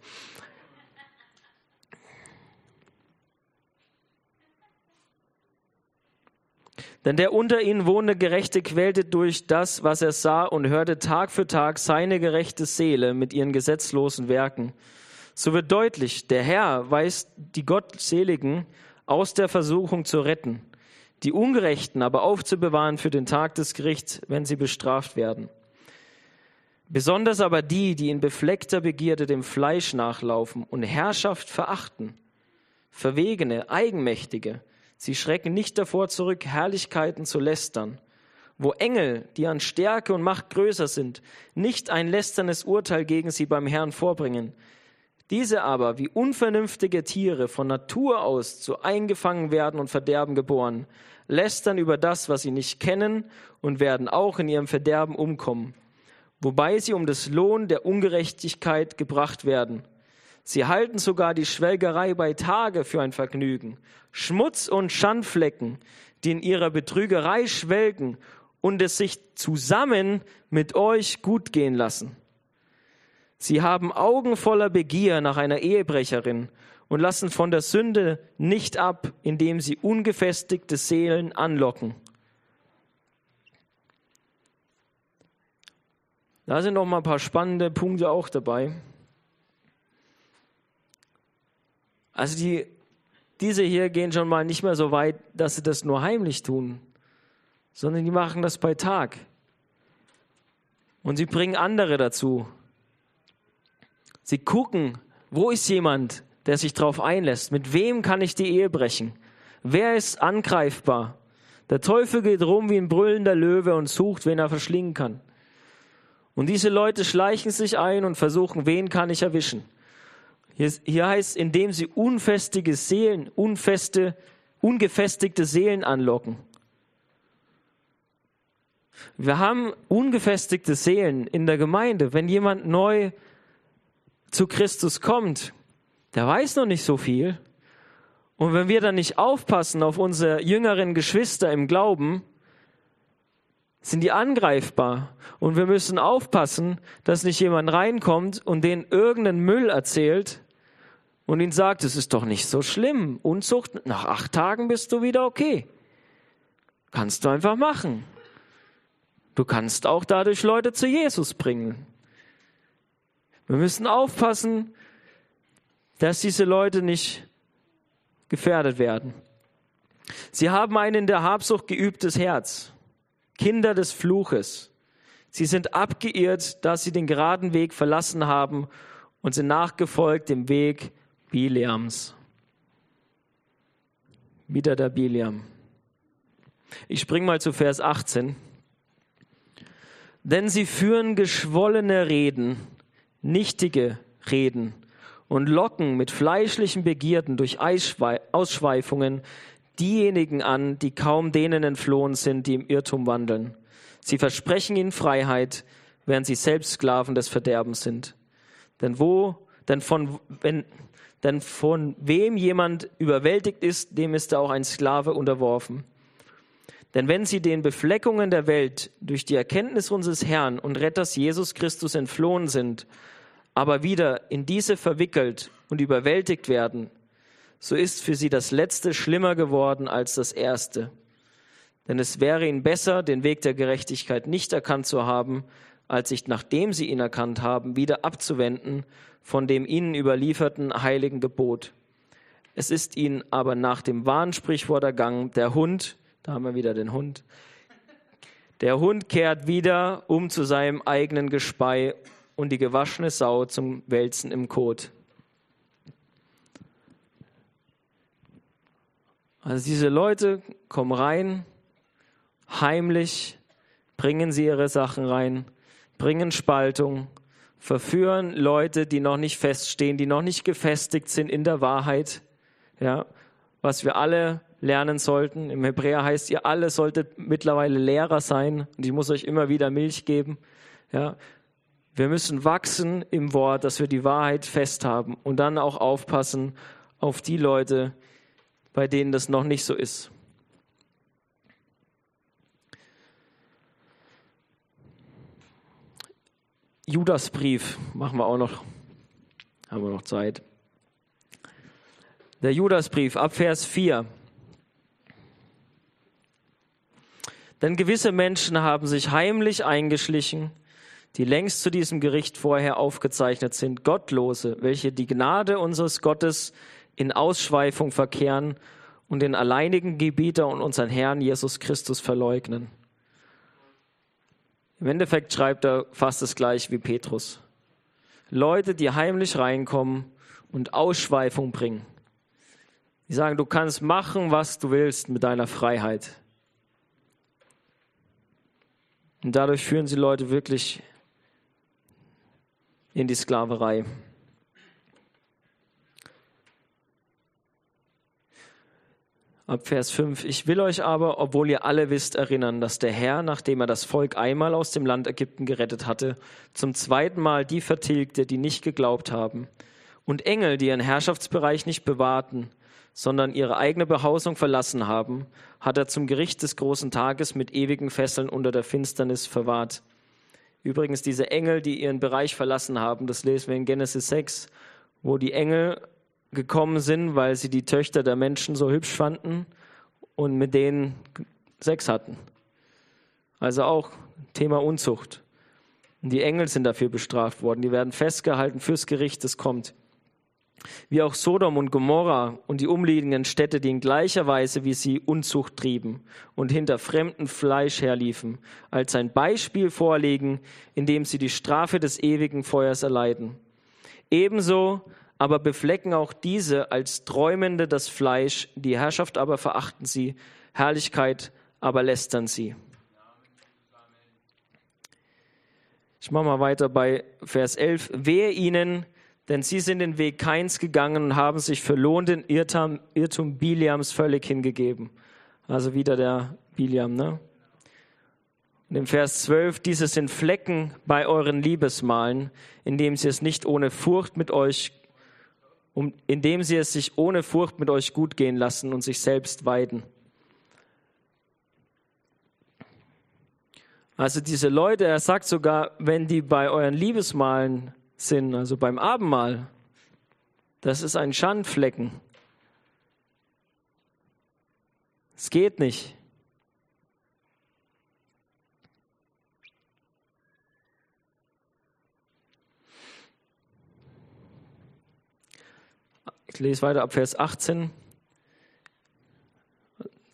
A: Denn der unter ihnen wohnende Gerechte quälte durch das, was er sah und hörte Tag für Tag seine gerechte Seele mit ihren gesetzlosen Werken. So wird deutlich, der Herr weiß die Gottseligen aus der Versuchung zu retten, die Ungerechten aber aufzubewahren für den Tag des Gerichts, wenn sie bestraft werden. Besonders aber die, die in befleckter Begierde dem Fleisch nachlaufen und Herrschaft verachten, Verwegene, Eigenmächtige, Sie schrecken nicht davor zurück, Herrlichkeiten zu lästern, wo Engel, die an Stärke und Macht größer sind, nicht ein lästernes Urteil gegen sie beim Herrn vorbringen. Diese aber, wie unvernünftige Tiere, von Natur aus zu eingefangen werden und Verderben geboren, lästern über das, was sie nicht kennen und werden auch in ihrem Verderben umkommen, wobei sie um des Lohn der Ungerechtigkeit gebracht werden. Sie halten sogar die Schwelgerei bei Tage für ein Vergnügen. Schmutz und Schandflecken, die in ihrer Betrügerei schwelgen und es sich zusammen mit euch gut gehen lassen. Sie haben Augen voller Begier nach einer Ehebrecherin und lassen von der Sünde nicht ab, indem sie ungefestigte Seelen anlocken. Da sind noch mal ein paar spannende Punkte auch dabei. Also die, diese hier gehen schon mal nicht mehr so weit, dass sie das nur heimlich tun, sondern die machen das bei Tag. Und sie bringen andere dazu. Sie gucken, wo ist jemand, der sich darauf einlässt? Mit wem kann ich die Ehe brechen? Wer ist angreifbar? Der Teufel geht rum wie ein brüllender Löwe und sucht, wen er verschlingen kann. Und diese Leute schleichen sich ein und versuchen, wen kann ich erwischen? Hier, hier heißt, indem sie unfestige Seelen, unfeste, ungefestigte Seelen anlocken. Wir haben ungefestigte Seelen in der Gemeinde. Wenn jemand neu zu Christus kommt, der weiß noch nicht so viel. Und wenn wir dann nicht aufpassen auf unsere jüngeren Geschwister im Glauben, sind die angreifbar. Und wir müssen aufpassen, dass nicht jemand reinkommt und denen irgendeinen Müll erzählt, und ihn sagt, es ist doch nicht so schlimm. Unzucht, nach acht Tagen bist du wieder okay. Kannst du einfach machen. Du kannst auch dadurch Leute zu Jesus bringen. Wir müssen aufpassen, dass diese Leute nicht gefährdet werden. Sie haben ein in der Habsucht geübtes Herz, Kinder des Fluches. Sie sind abgeirrt, dass sie den geraden Weg verlassen haben und sind nachgefolgt dem Weg Biliams. Wieder der Biliam. Ich spring mal zu Vers 18. Denn sie führen geschwollene Reden, nichtige Reden und locken mit fleischlichen Begierden durch Ausschweifungen diejenigen an, die kaum denen entflohen sind, die im Irrtum wandeln. Sie versprechen ihnen Freiheit, während sie selbst Sklaven des Verderbens sind. Denn wo, denn von, wenn, denn von wem jemand überwältigt ist, dem ist er auch ein Sklave unterworfen. Denn wenn sie den Befleckungen der Welt durch die Erkenntnis unseres Herrn und Retters Jesus Christus entflohen sind, aber wieder in diese verwickelt und überwältigt werden, so ist für sie das Letzte schlimmer geworden als das Erste. Denn es wäre ihnen besser, den Weg der Gerechtigkeit nicht erkannt zu haben, als sich, nachdem sie ihn erkannt haben, wieder abzuwenden von dem ihnen überlieferten heiligen Gebot. Es ist ihnen aber nach dem wahren Sprichwort ergangen, der Hund, da haben wir wieder den Hund. Der Hund kehrt wieder um zu seinem eigenen Gespei und die gewaschene Sau zum Wälzen im Kot. Also diese Leute kommen rein, heimlich, bringen sie ihre Sachen rein, bringen Spaltung, verführen Leute, die noch nicht feststehen, die noch nicht gefestigt sind in der Wahrheit. Ja, was wir alle lernen sollten. Im Hebräer heißt, ihr alle solltet mittlerweile Lehrer sein und ich muss euch immer wieder Milch geben. Ja, wir müssen wachsen im Wort, dass wir die Wahrheit festhaben und dann auch aufpassen auf die Leute, bei denen das noch nicht so ist. Judasbrief machen wir auch noch, haben wir noch Zeit. Der Judasbrief ab Vers 4. Denn gewisse Menschen haben sich heimlich eingeschlichen, die längst zu diesem Gericht vorher aufgezeichnet sind, Gottlose, welche die Gnade unseres Gottes in Ausschweifung verkehren und den alleinigen Gebieter und unseren Herrn Jesus Christus verleugnen. Im Endeffekt schreibt er fast das gleiche wie Petrus. Leute, die heimlich reinkommen und Ausschweifung bringen. Die sagen, du kannst machen, was du willst mit deiner Freiheit. Und dadurch führen sie Leute wirklich in die Sklaverei. Ab Vers 5. Ich will euch aber, obwohl ihr alle wisst, erinnern, dass der Herr, nachdem er das Volk einmal aus dem Land Ägypten gerettet hatte, zum zweiten Mal die vertilgte, die nicht geglaubt haben, und Engel, die ihren Herrschaftsbereich nicht bewahrten, sondern ihre eigene Behausung verlassen haben, hat er zum Gericht des großen Tages mit ewigen Fesseln unter der Finsternis verwahrt. Übrigens, diese Engel, die ihren Bereich verlassen haben, das lesen wir in Genesis 6, wo die Engel gekommen sind, weil sie die Töchter der Menschen so hübsch fanden und mit denen Sex hatten. Also auch Thema Unzucht. Und die Engel sind dafür bestraft worden. Die werden festgehalten fürs Gericht, das kommt wie auch Sodom und Gomorra und die umliegenden Städte, die in gleicher Weise wie sie Unzucht trieben und hinter fremdem Fleisch herliefen, als ein Beispiel vorlegen, indem sie die Strafe des ewigen Feuers erleiden. Ebenso aber beflecken auch diese als Träumende das Fleisch, die Herrschaft aber verachten sie, Herrlichkeit aber lästern sie. Ich mache mal weiter bei Vers 11. Wehe ihnen, denn sie sind den Weg Keins gegangen und haben sich für Lohn den Irrtum, Irrtum Biliams völlig hingegeben. Also wieder der Biliam, ne? Und im Vers 12, diese sind Flecken bei euren Liebesmalen, indem sie es nicht ohne Furcht mit euch, um, indem sie es sich ohne Furcht mit euch gut gehen lassen und sich selbst weiden. Also diese Leute, er sagt sogar, wenn die bei euren Liebesmalen sind, also beim Abendmahl, das ist ein Schandflecken. Es geht nicht. Ich lese weiter ab Vers 18.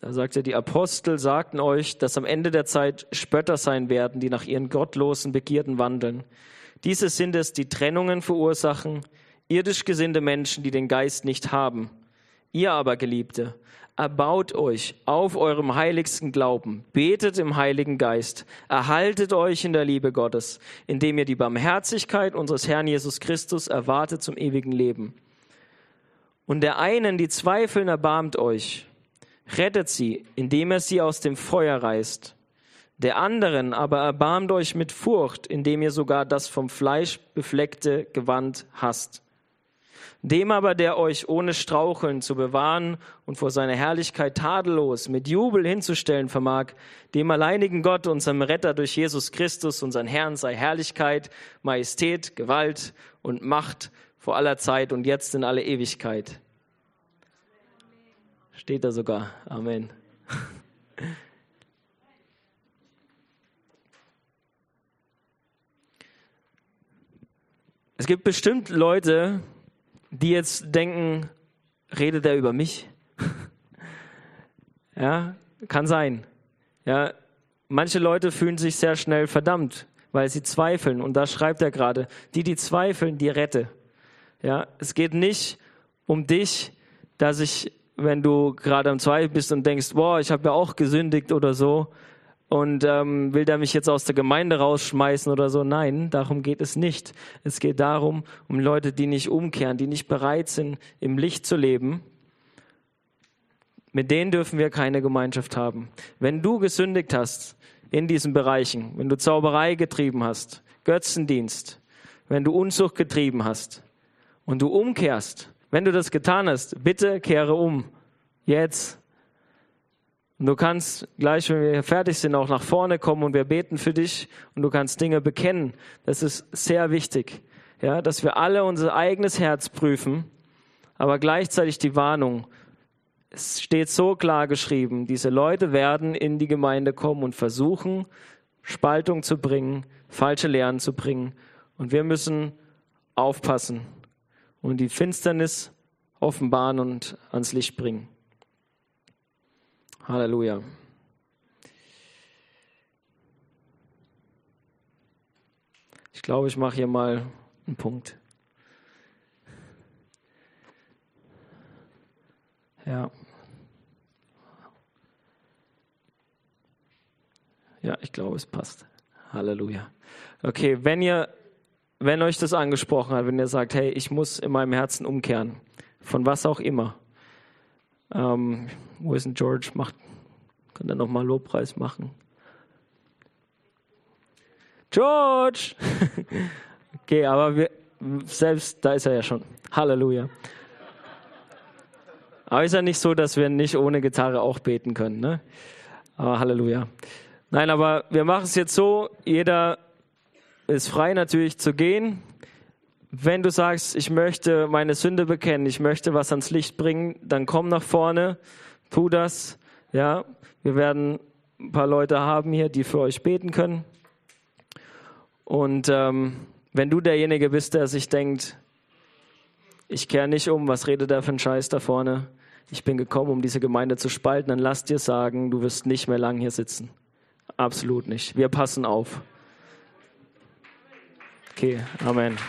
A: Da sagt er, die Apostel sagten euch, dass am Ende der Zeit Spötter sein werden, die nach ihren gottlosen Begierden wandeln. Diese sind es, die Trennungen verursachen, irdisch gesinnte Menschen, die den Geist nicht haben. Ihr aber, Geliebte, erbaut euch auf eurem heiligsten Glauben, betet im Heiligen Geist, erhaltet euch in der Liebe Gottes, indem ihr die Barmherzigkeit unseres Herrn Jesus Christus erwartet zum ewigen Leben. Und der einen, die zweifeln, erbarmt euch, rettet sie, indem er sie aus dem Feuer reißt. Der anderen aber erbarmt euch mit Furcht, indem ihr sogar das vom Fleisch befleckte Gewand hasst. Dem aber, der euch ohne Straucheln zu bewahren und vor seiner Herrlichkeit tadellos mit Jubel hinzustellen vermag, dem alleinigen Gott, unserem Retter durch Jesus Christus, unseren Herrn, sei Herrlichkeit, Majestät, Gewalt und Macht vor aller Zeit und jetzt in alle Ewigkeit. Steht da sogar. Amen. Es gibt bestimmt Leute, die jetzt denken, redet er über mich? ja, kann sein. Ja, manche Leute fühlen sich sehr schnell verdammt, weil sie zweifeln. Und da schreibt er gerade, die, die zweifeln, die rette. Ja, es geht nicht um dich, dass ich, wenn du gerade am Zweifel bist und denkst, boah, ich habe ja auch gesündigt oder so, und ähm, will der mich jetzt aus der Gemeinde rausschmeißen oder so. Nein, darum geht es nicht. Es geht darum, um Leute, die nicht umkehren, die nicht bereit sind, im Licht zu leben. Mit denen dürfen wir keine Gemeinschaft haben. Wenn du gesündigt hast in diesen Bereichen, wenn du Zauberei getrieben hast, Götzendienst, wenn du Unzucht getrieben hast und du umkehrst, wenn du das getan hast, bitte kehre um. Jetzt und du kannst gleich, wenn wir fertig sind, auch nach vorne kommen und wir beten für dich und du kannst Dinge bekennen. Das ist sehr wichtig, ja, dass wir alle unser eigenes Herz prüfen, aber gleichzeitig die Warnung. Es steht so klar geschrieben, diese Leute werden in die Gemeinde kommen und versuchen, Spaltung zu bringen, falsche Lehren zu bringen. Und wir müssen aufpassen und die Finsternis offenbaren und ans Licht bringen. Halleluja. Ich glaube, ich mache hier mal einen Punkt. Ja. Ja, ich glaube, es passt. Halleluja. Okay, wenn ihr, wenn euch das angesprochen hat, wenn ihr sagt, hey, ich muss in meinem Herzen umkehren, von was auch immer, ähm, wo ist denn George? Macht, kann er nochmal Lobpreis machen? George! okay, aber wir, selbst da ist er ja schon. Halleluja. Aber ist ja nicht so, dass wir nicht ohne Gitarre auch beten können. Ne? Aber Halleluja. Nein, aber wir machen es jetzt so, jeder ist frei natürlich zu gehen. Wenn du sagst, ich möchte meine Sünde bekennen, ich möchte was ans Licht bringen, dann komm nach vorne, tu das. Ja, wir werden ein paar Leute haben hier, die für euch beten können. Und ähm, wenn du derjenige bist, der sich denkt, ich kehre nicht um, was redet der für ein Scheiß da vorne? Ich bin gekommen, um diese Gemeinde zu spalten, dann lass dir sagen, du wirst nicht mehr lang hier sitzen. Absolut nicht. Wir passen auf. Okay, Amen.